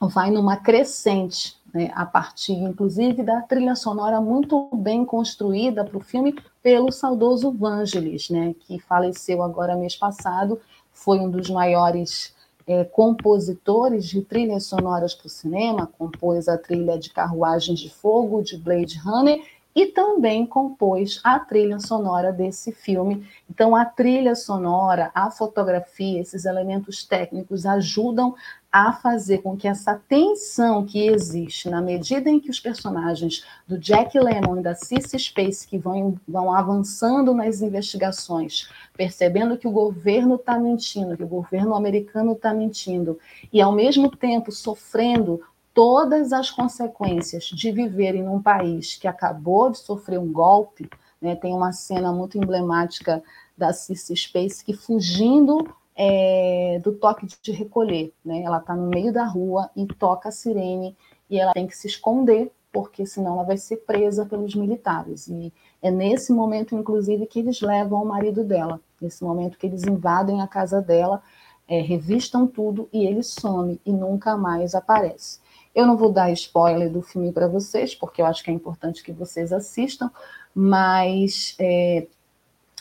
vai numa crescente, né, a partir, inclusive, da trilha sonora muito bem construída para o filme pelo saudoso Vangelis, né, que faleceu agora mês passado, foi um dos maiores é, compositores de trilhas sonoras para o cinema, compôs a trilha de Carruagens de Fogo, de Blade Runner, e também compôs a trilha sonora desse filme. Então, a trilha sonora, a fotografia, esses elementos técnicos ajudam a fazer com que essa tensão que existe na medida em que os personagens do Jack Lemmon e da Cissy Space que vão, vão avançando nas investigações, percebendo que o governo está mentindo, que o governo americano está mentindo, e ao mesmo tempo sofrendo todas as consequências de viverem num país que acabou de sofrer um golpe, né, tem uma cena muito emblemática da Cissy Space que fugindo é, do toque de recolher. Né? Ela está no meio da rua e toca a sirene e ela tem que se esconder, porque senão ela vai ser presa pelos militares. E é nesse momento, inclusive, que eles levam o marido dela, nesse momento que eles invadem a casa dela, é, revistam tudo e ele some e nunca mais aparece. Eu não vou dar spoiler do filme para vocês, porque eu acho que é importante que vocês assistam, mas é,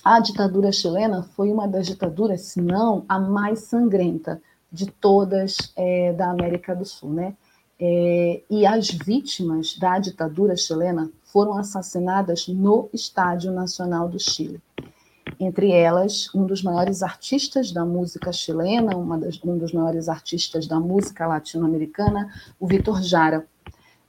a ditadura chilena foi uma das ditaduras, se não a mais sangrenta de todas é, da América do Sul, né? É, e as vítimas da ditadura chilena foram assassinadas no Estádio Nacional do Chile. Entre elas, um dos maiores artistas da música chilena, das, um dos maiores artistas da música latino-americana, o Vitor Jara.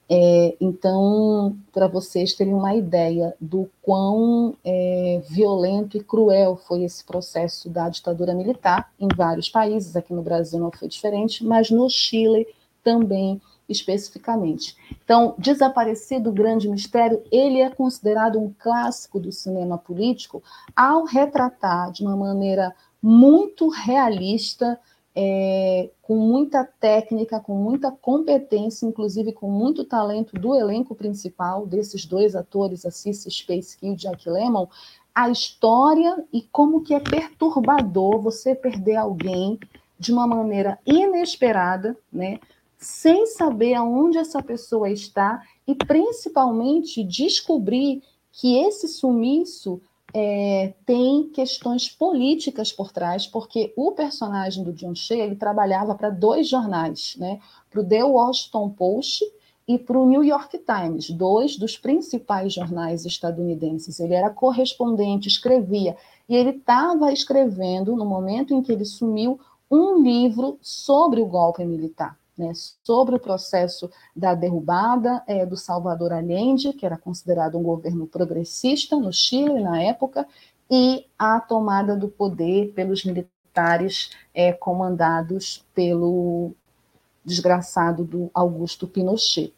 É, então, para vocês terem uma ideia do quão é, violento e cruel foi esse processo da ditadura militar em vários países, aqui no Brasil não foi diferente, mas no Chile também especificamente. Então, Desaparecido, Grande Mistério, ele é considerado um clássico do cinema político ao retratar de uma maneira muito realista, é, com muita técnica, com muita competência, inclusive com muito talento do elenco principal, desses dois atores, a Cissy Space e o Jack Lemmon, a história e como que é perturbador você perder alguém de uma maneira inesperada, né? Sem saber aonde essa pessoa está e principalmente descobrir que esse sumiço é, tem questões políticas por trás, porque o personagem do John Shea ele trabalhava para dois jornais, né? para o The Washington Post e para o New York Times, dois dos principais jornais estadunidenses. Ele era correspondente, escrevia, e ele estava escrevendo, no momento em que ele sumiu, um livro sobre o golpe militar né, sobre o processo da derrubada é, do Salvador Allende, que era considerado um governo progressista no Chile na época, e a tomada do poder pelos militares é, comandados pelo desgraçado do Augusto Pinochet.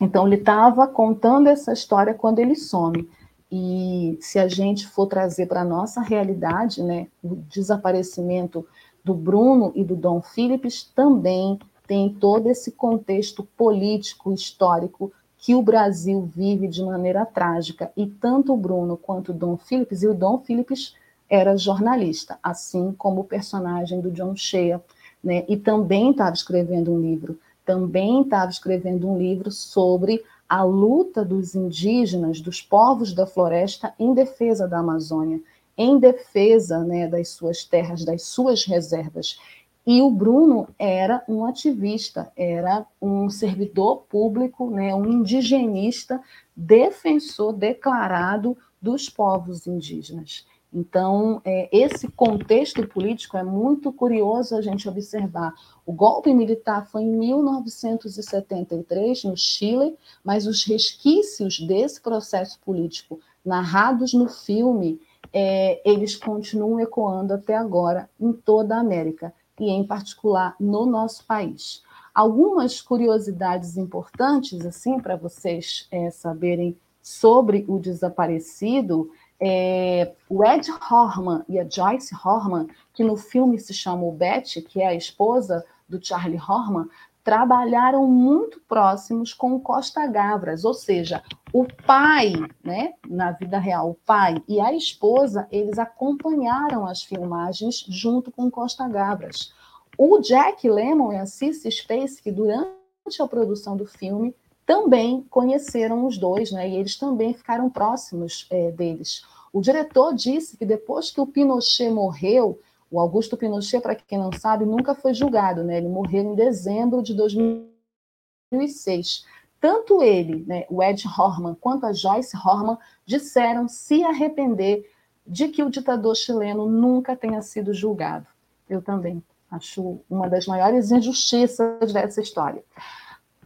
Então, ele estava contando essa história quando ele some. E se a gente for trazer para a nossa realidade, né, o desaparecimento do Bruno e do Dom Philips também tem todo esse contexto político, histórico, que o Brasil vive de maneira trágica. E tanto o Bruno quanto o Dom Phillips, e o Dom Phillips era jornalista, assim como o personagem do John Shea, né? e também estava escrevendo um livro, também estava escrevendo um livro sobre a luta dos indígenas, dos povos da floresta em defesa da Amazônia, em defesa né, das suas terras, das suas reservas. E o Bruno era um ativista, era um servidor público, né, um indigenista, defensor declarado dos povos indígenas. Então, é, esse contexto político é muito curioso a gente observar. O golpe militar foi em 1973, no Chile, mas os resquícios desse processo político narrados no filme, é, eles continuam ecoando até agora em toda a América e, em particular, no nosso país. Algumas curiosidades importantes, assim, para vocês é, saberem sobre o desaparecido, é, o Ed Horman e a Joyce Horman, que no filme se chamou Betty, que é a esposa do Charlie Horman, trabalharam muito próximos com Costa Gavras, ou seja, o pai, né, na vida real, o pai e a esposa, eles acompanharam as filmagens junto com Costa Gavras. O Jack Lemmon e a Cissy Space, que durante a produção do filme também conheceram os dois, né, e eles também ficaram próximos é, deles. O diretor disse que depois que o Pinochet morreu, o Augusto Pinochet, para quem não sabe, nunca foi julgado, né? Ele morreu em dezembro de 2006. Tanto ele, né, o Ed Horman, quanto a Joyce Horman disseram se arrepender de que o ditador chileno nunca tenha sido julgado. Eu também acho uma das maiores injustiças dessa história.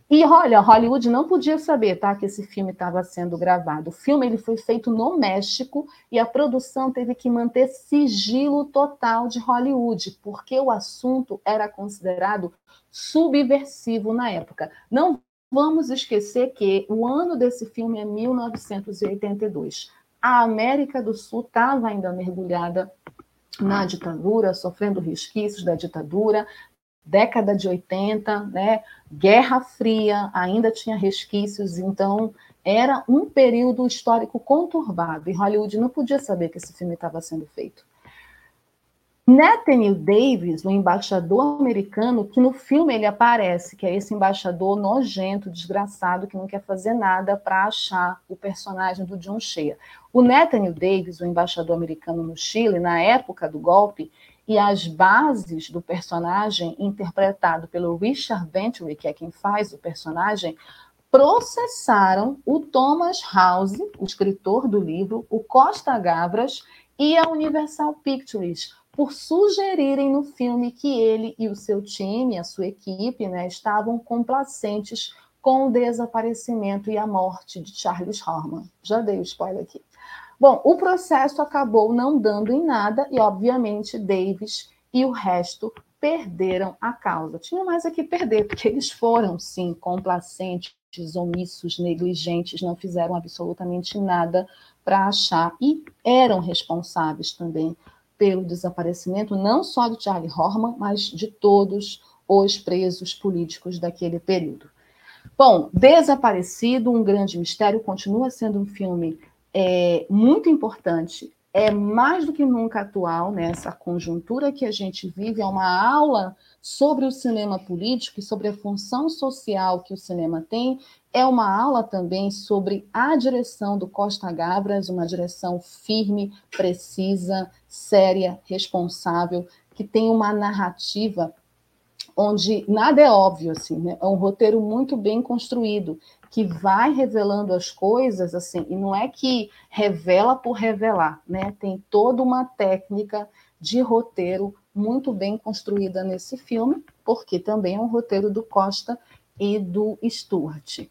E olha, Hollywood não podia saber, tá, que esse filme estava sendo gravado. O filme ele foi feito no México e a produção teve que manter sigilo total de Hollywood, porque o assunto era considerado subversivo na época. Não vamos esquecer que o ano desse filme é 1982. A América do Sul estava ainda mergulhada na ditadura, sofrendo resquícios da ditadura, década de 80, né? Guerra Fria ainda tinha resquícios, então era um período histórico conturbado e Hollywood não podia saber que esse filme estava sendo feito. Nathaniel Davis, o embaixador americano, que no filme ele aparece, que é esse embaixador nojento, desgraçado, que não quer fazer nada para achar o personagem do John Shea. O Nathaniel Davis, o embaixador americano no Chile, na época do golpe, e as bases do personagem, interpretado pelo Richard Venturi, que é quem faz o personagem, processaram o Thomas House, o escritor do livro, o Costa Gavras e a Universal Pictures por sugerirem no filme que ele e o seu time, a sua equipe, né, estavam complacentes com o desaparecimento e a morte de Charles Horman. Já dei o spoiler aqui. Bom, o processo acabou não dando em nada e, obviamente, Davis e o resto perderam a causa. Tinha mais a que perder, porque eles foram, sim, complacentes, omissos, negligentes, não fizeram absolutamente nada para achar e eram responsáveis também pelo desaparecimento não só de Charlie Horman, mas de todos os presos políticos daquele período. Bom, Desaparecido, um grande mistério, continua sendo um filme é, muito importante, é mais do que nunca atual nessa conjuntura que a gente vive, é uma aula sobre o cinema político e sobre a função social que o cinema tem, é uma aula também sobre a direção do Costa Gabras, uma direção firme, precisa, séria, responsável, que tem uma narrativa onde nada é óbvio, assim, né? é um roteiro muito bem construído, que vai revelando as coisas, assim, e não é que revela por revelar, né? Tem toda uma técnica de roteiro muito bem construída nesse filme, porque também é um roteiro do Costa e do Stuart.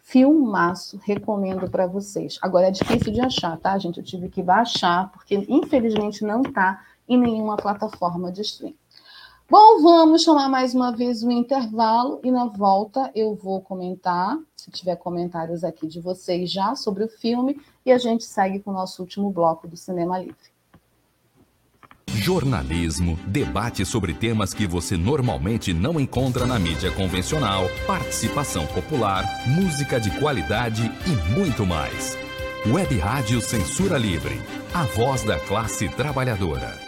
Filmaço, recomendo para vocês. Agora é difícil de achar, tá, gente? Eu tive que baixar, porque infelizmente não está em nenhuma plataforma de stream. Bom, vamos chamar mais uma vez o intervalo e na volta eu vou comentar, se tiver comentários aqui de vocês já sobre o filme, e a gente segue com o nosso último bloco do Cinema Livre. Jornalismo, debate sobre temas que você normalmente não encontra na mídia convencional, participação popular, música de qualidade e muito mais. Web Rádio Censura Livre, a voz da classe trabalhadora.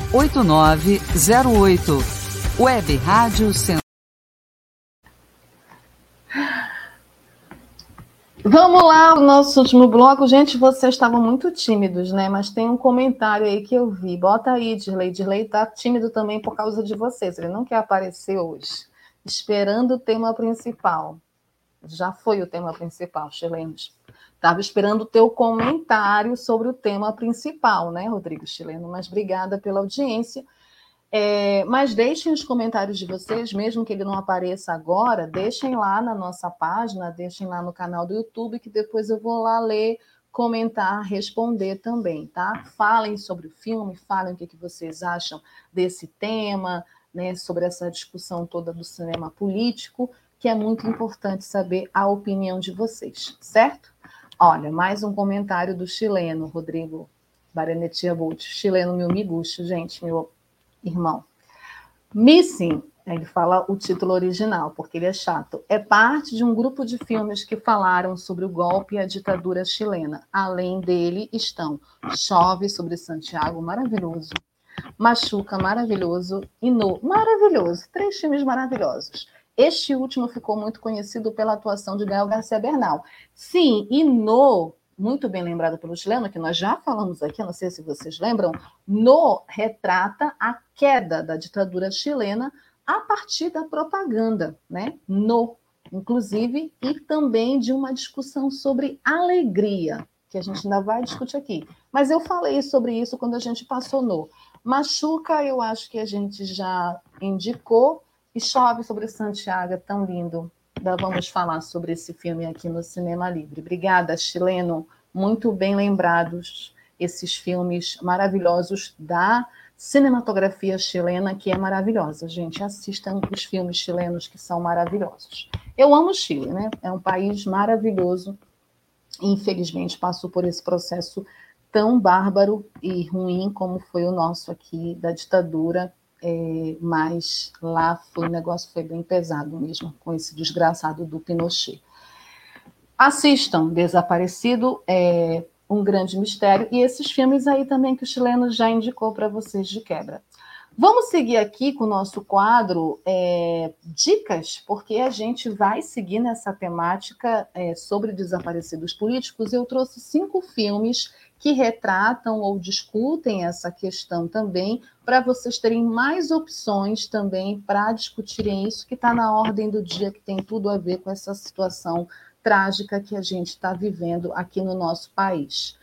8908. Web Rádio Centro. Vamos lá, o nosso último bloco. Gente, vocês estavam muito tímidos, né? Mas tem um comentário aí que eu vi. Bota aí, Dirley. Dirley tá tímido também por causa de vocês. Ele não quer aparecer hoje. Esperando o tema principal. Já foi o tema principal, chilenos. Estava esperando o teu comentário sobre o tema principal, né, Rodrigo Chileno? Mas obrigada pela audiência. É, mas deixem os comentários de vocês, mesmo que ele não apareça agora, deixem lá na nossa página, deixem lá no canal do YouTube, que depois eu vou lá ler, comentar, responder também, tá? Falem sobre o filme, falem o que, que vocês acham desse tema, né, sobre essa discussão toda do cinema político, que é muito importante saber a opinião de vocês, certo? Olha, mais um comentário do chileno, Rodrigo Barenetia Bolt, chileno meu miguxo, gente, meu irmão. Missing, ele fala o título original, porque ele é chato. É parte de um grupo de filmes que falaram sobre o golpe e a ditadura chilena. Além dele estão Chove sobre Santiago, maravilhoso. Machuca, maravilhoso, e No, maravilhoso. Três filmes maravilhosos. Este último ficou muito conhecido pela atuação de Gael Garcia Bernal. Sim, e No, muito bem lembrado pelo chileno, que nós já falamos aqui, não sei se vocês lembram, No retrata a queda da ditadura chilena a partir da propaganda, né? No, inclusive, e também de uma discussão sobre alegria, que a gente ainda vai discutir aqui. Mas eu falei sobre isso quando a gente passou no Machuca, eu acho que a gente já indicou, e Chove sobre Santiago, é tão lindo. Ainda vamos falar sobre esse filme aqui no Cinema Livre. Obrigada, chileno. Muito bem lembrados esses filmes maravilhosos da cinematografia chilena, que é maravilhosa. Gente, assistam os filmes chilenos que são maravilhosos. Eu amo o Chile, né? É um país maravilhoso. Infelizmente, passou por esse processo tão bárbaro e ruim como foi o nosso aqui da ditadura é, mas lá foi, o negócio foi bem pesado mesmo, com esse desgraçado do Pinochet. Assistam Desaparecido, é um grande mistério, e esses filmes aí também que o chileno já indicou para vocês de quebra. Vamos seguir aqui com o nosso quadro é, Dicas, porque a gente vai seguir nessa temática é, sobre desaparecidos políticos. Eu trouxe cinco filmes que retratam ou discutem essa questão também, para vocês terem mais opções também para discutirem isso, que está na ordem do dia, que tem tudo a ver com essa situação trágica que a gente está vivendo aqui no nosso país.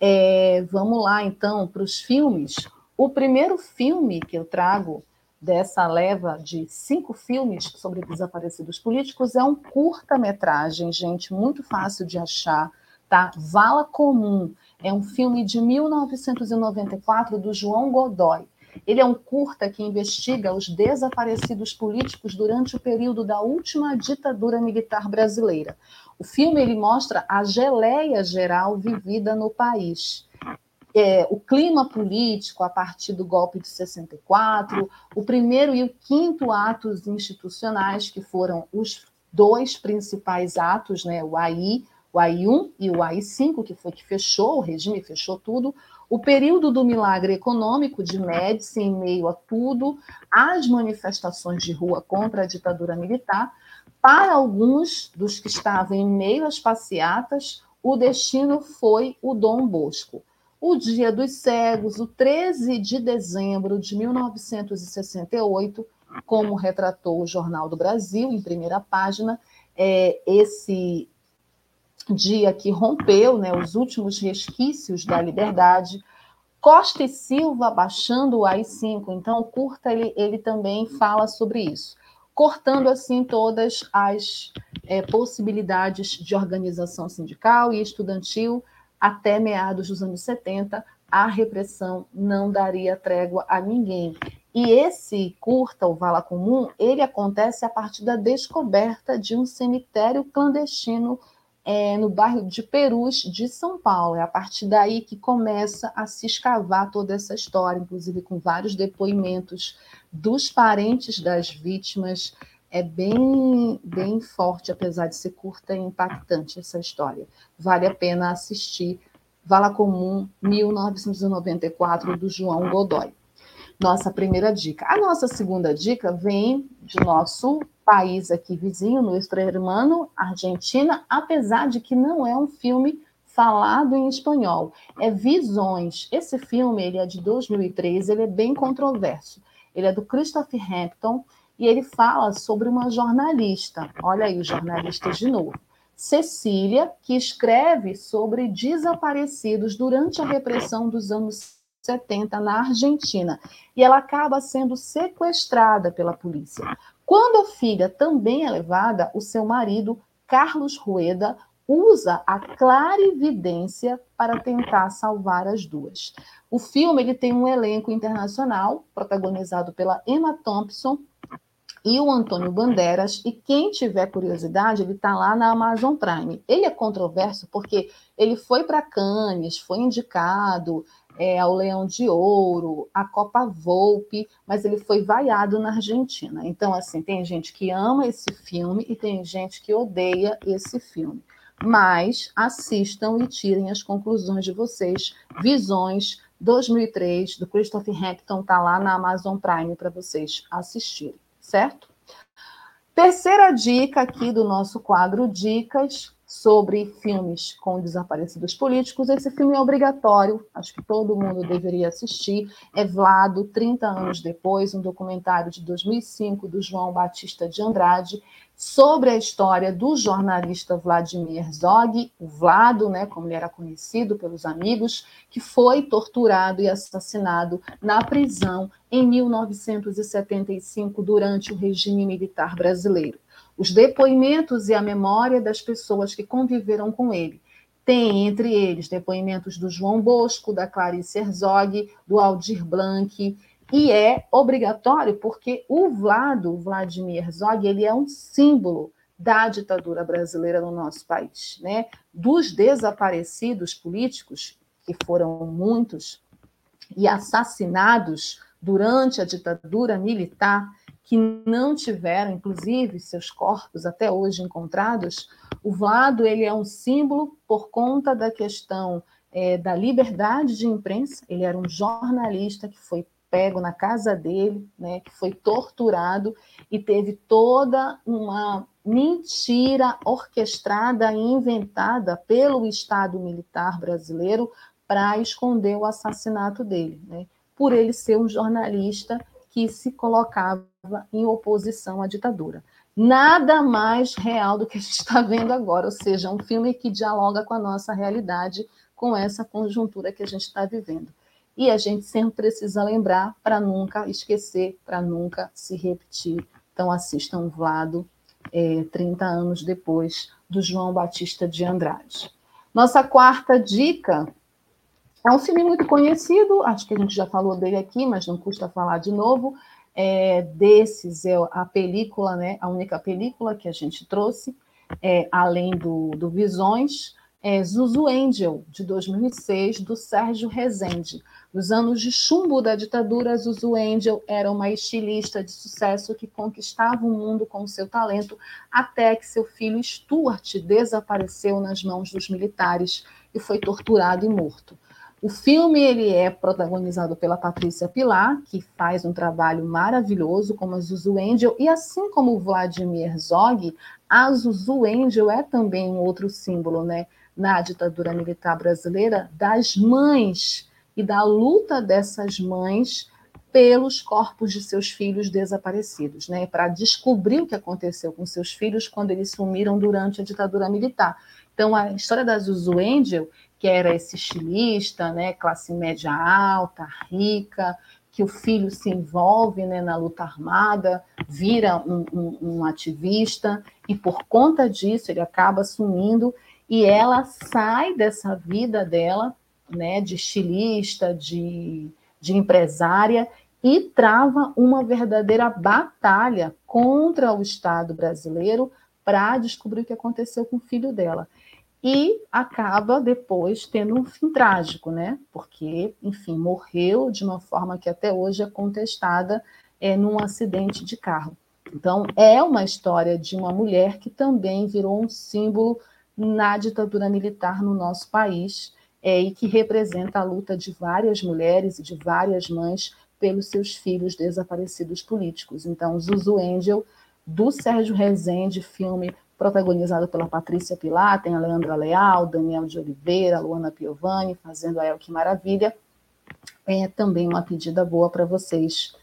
É, vamos lá, então, para os filmes. O primeiro filme que eu trago dessa leva de cinco filmes sobre desaparecidos políticos é um curta-metragem, gente, muito fácil de achar, tá? Vala Comum é um filme de 1994 do João Godoy. Ele é um curta que investiga os desaparecidos políticos durante o período da última ditadura militar brasileira. O filme ele mostra a geleia geral vivida no país. É, o clima político a partir do golpe de 64, o primeiro e o quinto atos institucionais, que foram os dois principais atos, né, o AI o AI1 e o AI5, que foi que fechou o regime, fechou tudo, o período do milagre econômico de Médici em meio a tudo, as manifestações de rua contra a ditadura militar, para alguns dos que estavam em meio às passeatas, o destino foi o Dom Bosco. O Dia dos Cegos, o 13 de dezembro de 1968, como retratou o Jornal do Brasil, em primeira página, é, esse dia que rompeu né, os últimos resquícios da liberdade. Costa e Silva baixando o AI-5, então o Curta ele, ele também fala sobre isso, cortando assim todas as é, possibilidades de organização sindical e estudantil até meados dos anos 70, a repressão não daria trégua a ninguém. E esse curta, o Vala Comum, ele acontece a partir da descoberta de um cemitério clandestino é, no bairro de Perus, de São Paulo. É a partir daí que começa a se escavar toda essa história, inclusive com vários depoimentos dos parentes das vítimas. É bem, bem forte, apesar de ser curta e impactante essa história. Vale a pena assistir. Vala Comum, 1994, do João Godoy. Nossa primeira dica. A nossa segunda dica vem de nosso país aqui vizinho, no hermano, Argentina, apesar de que não é um filme falado em espanhol. É Visões. Esse filme ele é de 2013, ele é bem controverso. Ele é do Christopher Hampton e ele fala sobre uma jornalista. Olha aí o jornalista de novo. Cecília, que escreve sobre desaparecidos durante a repressão dos anos 70 na Argentina. E ela acaba sendo sequestrada pela polícia. Quando a filha também é levada, o seu marido, Carlos Rueda, usa a clarividência para tentar salvar as duas. O filme ele tem um elenco internacional, protagonizado pela Emma Thompson e o Antônio Bandeiras, e quem tiver curiosidade, ele está lá na Amazon Prime. Ele é controverso porque ele foi para Cannes, foi indicado, é, ao Leão de Ouro, a Copa Volpe, mas ele foi vaiado na Argentina. Então, assim, tem gente que ama esse filme e tem gente que odeia esse filme. Mas assistam e tirem as conclusões de vocês. Visões 2003, do Christopher Hampton, está lá na Amazon Prime para vocês assistirem, certo? Terceira dica aqui do nosso quadro Dicas sobre filmes com desaparecidos políticos. Esse filme é obrigatório, acho que todo mundo deveria assistir. É Vlado, 30 anos depois, um documentário de 2005 do João Batista de Andrade, sobre a história do jornalista Vladimir Herzog, o Vlado, né, como ele era conhecido pelos amigos, que foi torturado e assassinado na prisão em 1975 durante o regime militar brasileiro os depoimentos e a memória das pessoas que conviveram com ele. Tem entre eles depoimentos do João Bosco, da Clarice Herzog, do Aldir Blanc, e é obrigatório porque o Vlado, Vladimir Herzog, ele é um símbolo da ditadura brasileira no nosso país, né? Dos desaparecidos políticos, que foram muitos, e assassinados durante a ditadura militar, que não tiveram, inclusive, seus corpos até hoje encontrados, o Vlado ele é um símbolo por conta da questão é, da liberdade de imprensa. Ele era um jornalista que foi pego na casa dele, né, que foi torturado e teve toda uma mentira orquestrada e inventada pelo Estado militar brasileiro para esconder o assassinato dele, né, por ele ser um jornalista que se colocava em oposição à ditadura. Nada mais real do que a gente está vendo agora, ou seja, um filme que dialoga com a nossa realidade, com essa conjuntura que a gente está vivendo. E a gente sempre precisa lembrar para nunca esquecer, para nunca se repetir. Então, assistam Vlado, é, 30 anos depois, do João Batista de Andrade. Nossa quarta dica é um filme muito conhecido, acho que a gente já falou dele aqui, mas não custa falar de novo. É, desses é a película, né, a única película que a gente trouxe, é, além do, do Visões, é Zuzu Angel, de 2006, do Sérgio Rezende. Nos anos de chumbo da ditadura, Zuzu Angel era uma estilista de sucesso que conquistava o mundo com seu talento, até que seu filho Stuart desapareceu nas mãos dos militares e foi torturado e morto. O filme ele é protagonizado pela Patrícia Pilar, que faz um trabalho maravilhoso como a Zuzu Angel, e assim como o Vladimir Zog, a Zuzu Angel é também um outro símbolo, né, na ditadura militar brasileira, das mães e da luta dessas mães pelos corpos de seus filhos desaparecidos, né, para descobrir o que aconteceu com seus filhos quando eles sumiram durante a ditadura militar. Então, a história da Zuzu Angel que era esse estilista, né, classe média alta, rica, que o filho se envolve né, na luta armada, vira um, um, um, ativista, e por conta disso ele acaba assumindo, e ela sai dessa vida dela, né, de estilista, de, de empresária, e trava uma verdadeira batalha contra o Estado brasileiro para descobrir o que aconteceu com o filho dela e acaba depois tendo um fim trágico, né? Porque, enfim, morreu de uma forma que até hoje é contestada é, num acidente de carro. Então, é uma história de uma mulher que também virou um símbolo na ditadura militar no nosso país é, e que representa a luta de várias mulheres e de várias mães pelos seus filhos desaparecidos políticos. Então, Zuzu Angel, do Sérgio Rezende, filme protagonizado pela Patrícia Pilar, tem a Leandra Leal, Daniel de Oliveira, Luana Piovani, fazendo a El Que Maravilha. É também uma pedida boa para vocês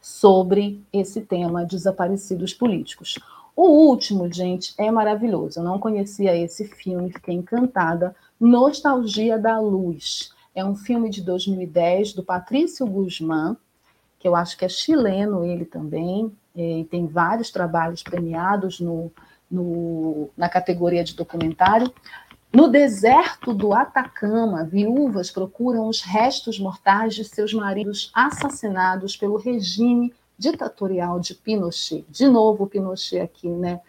sobre esse tema desaparecidos políticos. O último, gente, é maravilhoso. Eu não conhecia esse filme, fiquei encantada. Nostalgia da Luz. É um filme de 2010 do Patrício Guzmán, que eu acho que é chileno ele também, e tem vários trabalhos premiados no, no, na categoria de documentário. No deserto do Atacama, viúvas procuram os restos mortais de seus maridos assassinados pelo regime ditatorial de Pinochet. De novo, Pinochet aqui, né?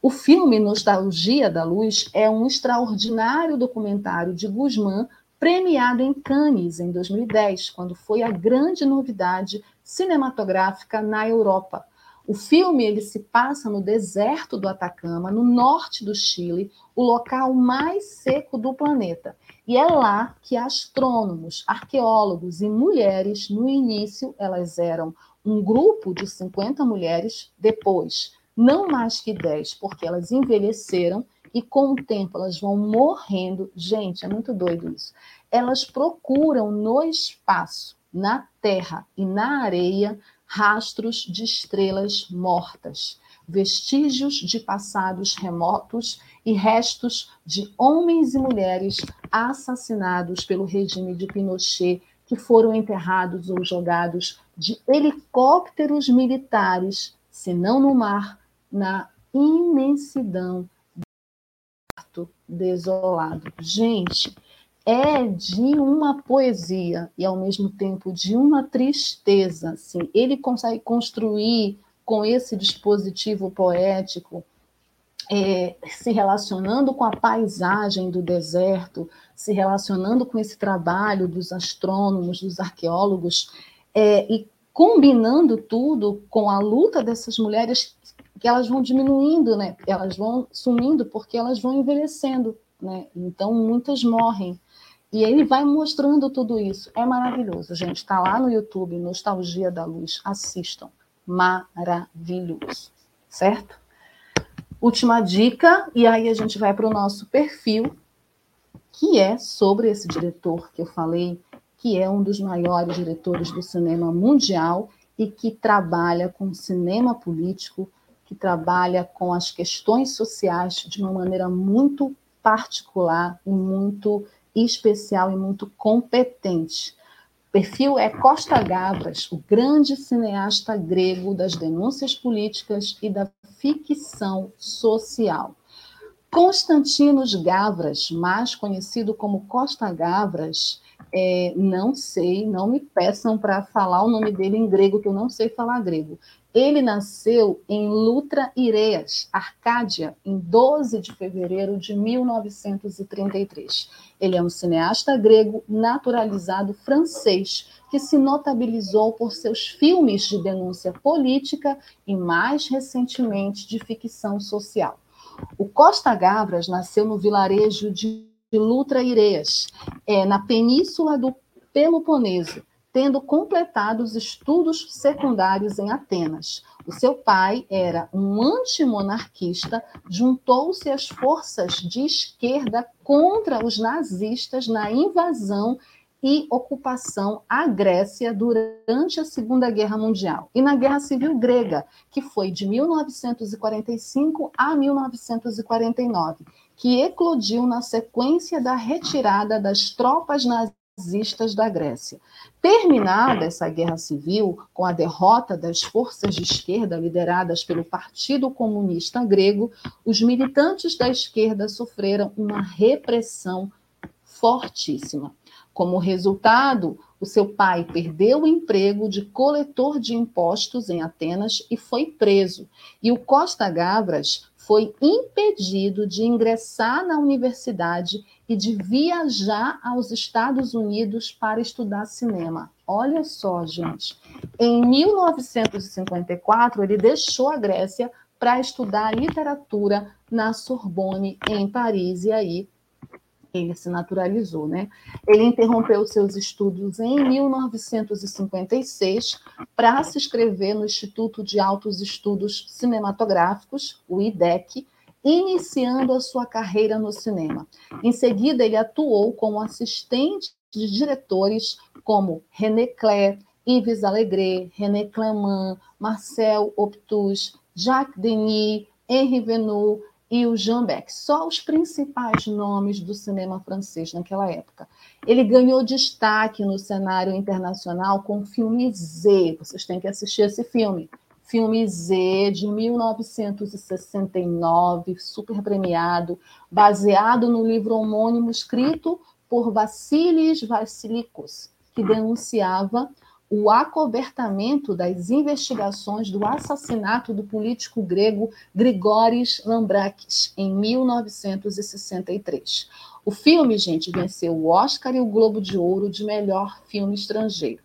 O filme Nostalgia da Luz é um extraordinário documentário de Guzmán, premiado em Cannes em 2010, quando foi a grande novidade cinematográfica na Europa. O filme ele se passa no deserto do Atacama, no norte do Chile, o local mais seco do planeta. E é lá que astrônomos, arqueólogos e mulheres, no início, elas eram um grupo de 50 mulheres, depois, não mais que 10, porque elas envelheceram e com o tempo elas vão morrendo. Gente, é muito doido isso. Elas procuram no espaço, na terra e na areia rastros de estrelas mortas, vestígios de passados remotos e restos de homens e mulheres assassinados pelo regime de Pinochet, que foram enterrados ou jogados de helicópteros militares, se não no mar, na imensidão do desolado. Gente, é de uma poesia e ao mesmo tempo de uma tristeza. Assim. Ele consegue construir com esse dispositivo poético, é, se relacionando com a paisagem do deserto, se relacionando com esse trabalho dos astrônomos, dos arqueólogos, é, e combinando tudo com a luta dessas mulheres que elas vão diminuindo, né? Elas vão sumindo porque elas vão envelhecendo, né? Então muitas morrem. E ele vai mostrando tudo isso. É maravilhoso, gente. Está lá no YouTube, Nostalgia da Luz. Assistam. Maravilhoso. Certo? Última dica, e aí a gente vai para o nosso perfil, que é sobre esse diretor que eu falei, que é um dos maiores diretores do cinema mundial e que trabalha com cinema político, que trabalha com as questões sociais de uma maneira muito particular e muito especial e muito competente. O perfil é Costa Gavras, o grande cineasta grego das denúncias políticas e da ficção social. Constantinos Gavras, mais conhecido como Costa Gavras, é, não sei, não me peçam para falar o nome dele em grego, que eu não sei falar grego. Ele nasceu em Lutra Ireas, Arcádia, em 12 de fevereiro de 1933. Ele é um cineasta grego naturalizado francês que se notabilizou por seus filmes de denúncia política e, mais recentemente, de ficção social. O Costa Gavras nasceu no vilarejo de Lutra Ireas, é, na península do Peloponeso, tendo completado os estudos secundários em Atenas. O seu pai era um antimonarquista, juntou-se às forças de esquerda contra os nazistas na invasão e ocupação à Grécia durante a Segunda Guerra Mundial e na Guerra Civil Grega, que foi de 1945 a 1949, que eclodiu na sequência da retirada das tropas nazistas nazistas da Grécia. Terminada essa guerra civil, com a derrota das forças de esquerda lideradas pelo Partido Comunista Grego, os militantes da esquerda sofreram uma repressão fortíssima. Como resultado, o seu pai perdeu o emprego de coletor de impostos em Atenas e foi preso. E o Costa Gavras foi impedido de ingressar na universidade e de viajar aos Estados Unidos para estudar cinema. Olha só, gente. Em 1954, ele deixou a Grécia para estudar literatura na Sorbonne, em Paris, e aí ele se naturalizou, né? Ele interrompeu seus estudos em 1956 para se inscrever no Instituto de Altos Estudos Cinematográficos, o IDEC, iniciando a sua carreira no cinema. Em seguida, ele atuou como assistente de diretores como René Clair, Yves Allégret, René Clément, Marcel Optus, Jacques Denis, Henri Venu, e o Jean Beck, só os principais nomes do cinema francês naquela época. Ele ganhou destaque no cenário internacional com o filme Z, vocês têm que assistir esse filme. Filme Z, de 1969, super premiado, baseado no livro homônimo escrito por Vassilis Vassilikos, que denunciava o acobertamento das investigações do assassinato do político grego Grigoris Lambrakis, em 1963. O filme, gente, venceu o Oscar e o Globo de Ouro de melhor filme estrangeiro.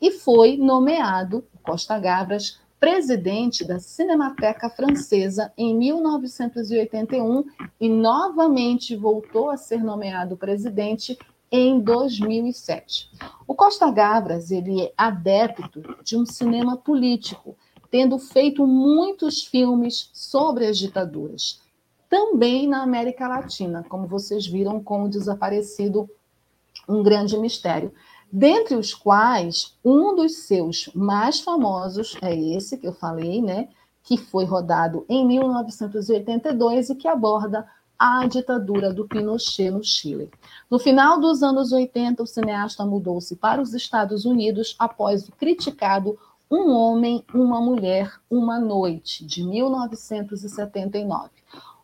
E foi nomeado, Costa Gavras, presidente da Cinemateca Francesa em 1981 e novamente voltou a ser nomeado presidente em 2007. O Costa Gavras ele é adepto de um cinema político, tendo feito muitos filmes sobre as ditaduras, também na América Latina, como vocês viram com o desaparecido Um Grande Mistério dentre os quais um dos seus mais famosos é esse que eu falei, né, que foi rodado em 1982 e que aborda a ditadura do Pinochet no Chile. No final dos anos 80, o cineasta mudou-se para os Estados Unidos após o criticado Um Homem, Uma Mulher, Uma Noite, de 1979.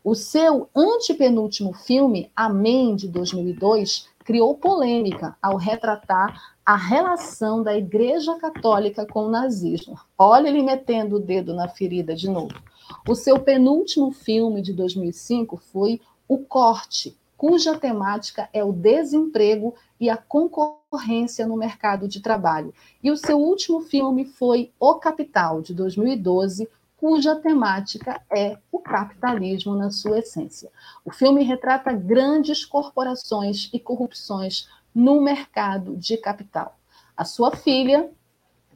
O seu antepenúltimo filme, Amém, de 2002, criou polêmica ao retratar a relação da Igreja Católica com o nazismo. Olha ele metendo o dedo na ferida de novo. O seu penúltimo filme de 2005 foi O Corte, cuja temática é o desemprego e a concorrência no mercado de trabalho. E o seu último filme foi O Capital, de 2012, cuja temática é o capitalismo na sua essência. O filme retrata grandes corporações e corrupções no mercado de capital. A sua filha,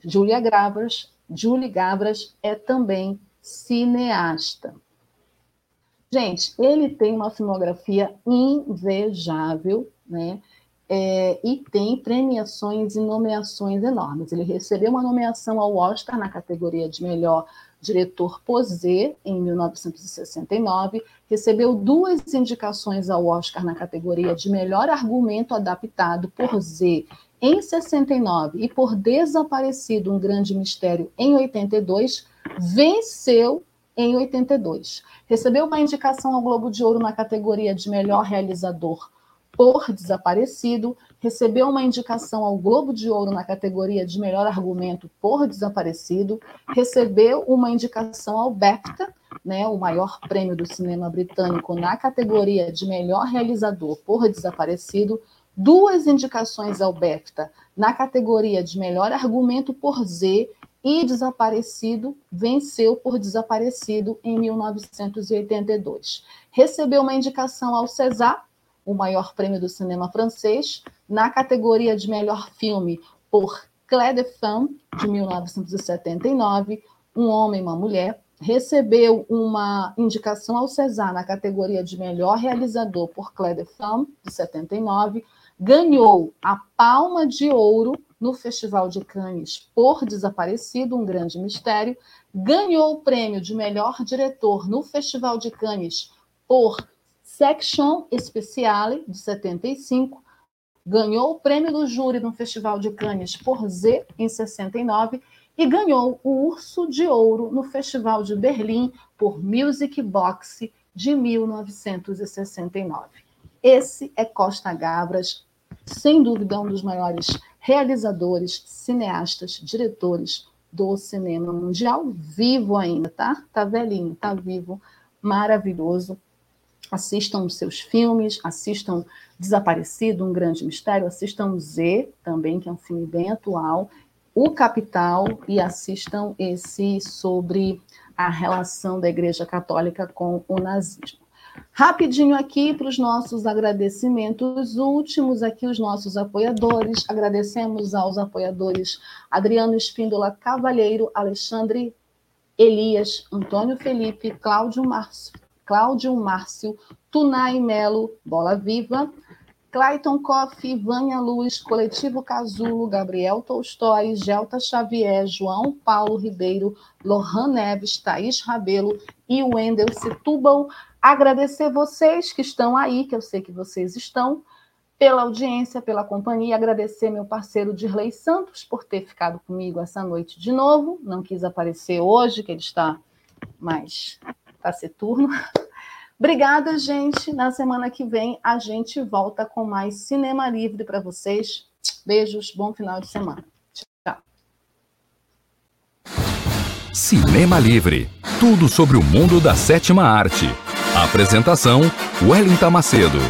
Julia Gavras, Julie Gavras, é também cineasta. Gente, ele tem uma filmografia invejável, né? É, e tem premiações e nomeações enormes. Ele recebeu uma nomeação ao Oscar na categoria de melhor diretor Posé, em 1969, recebeu duas indicações ao Oscar na categoria de melhor argumento adaptado por Z em 69 e por Desaparecido, um grande mistério em 82, venceu em 82. Recebeu uma indicação ao Globo de Ouro na categoria de melhor realizador por Desaparecido, recebeu uma indicação ao Globo de Ouro na categoria de melhor argumento por Desaparecido, recebeu uma indicação ao BAFTA, né, o maior prêmio do cinema britânico na categoria de melhor realizador por Desaparecido, duas indicações ao BAFTA na categoria de melhor argumento por Z e Desaparecido venceu por Desaparecido em 1982. Recebeu uma indicação ao César o maior prêmio do cinema francês, na categoria de melhor filme por Clé de Femme, de 1979, Um Homem e uma Mulher. Recebeu uma indicação ao César na categoria de melhor realizador por Clé de Femme, de 79. Ganhou a Palma de Ouro no Festival de Cannes por Desaparecido, um grande mistério. Ganhou o prêmio de melhor diretor no Festival de Cannes por Section Speciale, de 75, ganhou o prêmio do júri no Festival de Cannes por Z, em 69, e ganhou o Urso de Ouro no Festival de Berlim por Music Box, de 1969. Esse é Costa Gavras, sem dúvida um dos maiores realizadores, cineastas, diretores do cinema mundial, vivo ainda, tá? Tá velhinho, tá vivo, maravilhoso assistam os seus filmes, assistam Desaparecido, Um Grande Mistério, assistam Z também, que é um filme bem atual, O Capital, e assistam esse sobre a relação da Igreja Católica com o nazismo. Rapidinho aqui para os nossos agradecimentos últimos, aqui os nossos apoiadores. Agradecemos aos apoiadores Adriano Espíndola Cavalheiro, Alexandre Elias, Antônio Felipe, Cláudio Márcio, Cláudio Márcio, Tunai Melo, Bola Viva, Clayton Koff, Vânia Luz, Coletivo Casulo, Gabriel Tolstói, Gelta Xavier, João Paulo Ribeiro, Lohan Neves, Thaís Rabelo e Wendel Setúbal. Agradecer vocês que estão aí, que eu sei que vocês estão, pela audiência, pela companhia. Agradecer meu parceiro Dirley Santos por ter ficado comigo essa noite de novo. Não quis aparecer hoje, que ele está mais taciturno. [LAUGHS] Obrigada, gente. Na semana que vem a gente volta com mais Cinema Livre para vocês. Beijos, bom final de semana. Tchau. Cinema Livre tudo sobre o mundo da sétima arte. Apresentação: Wellington Macedo.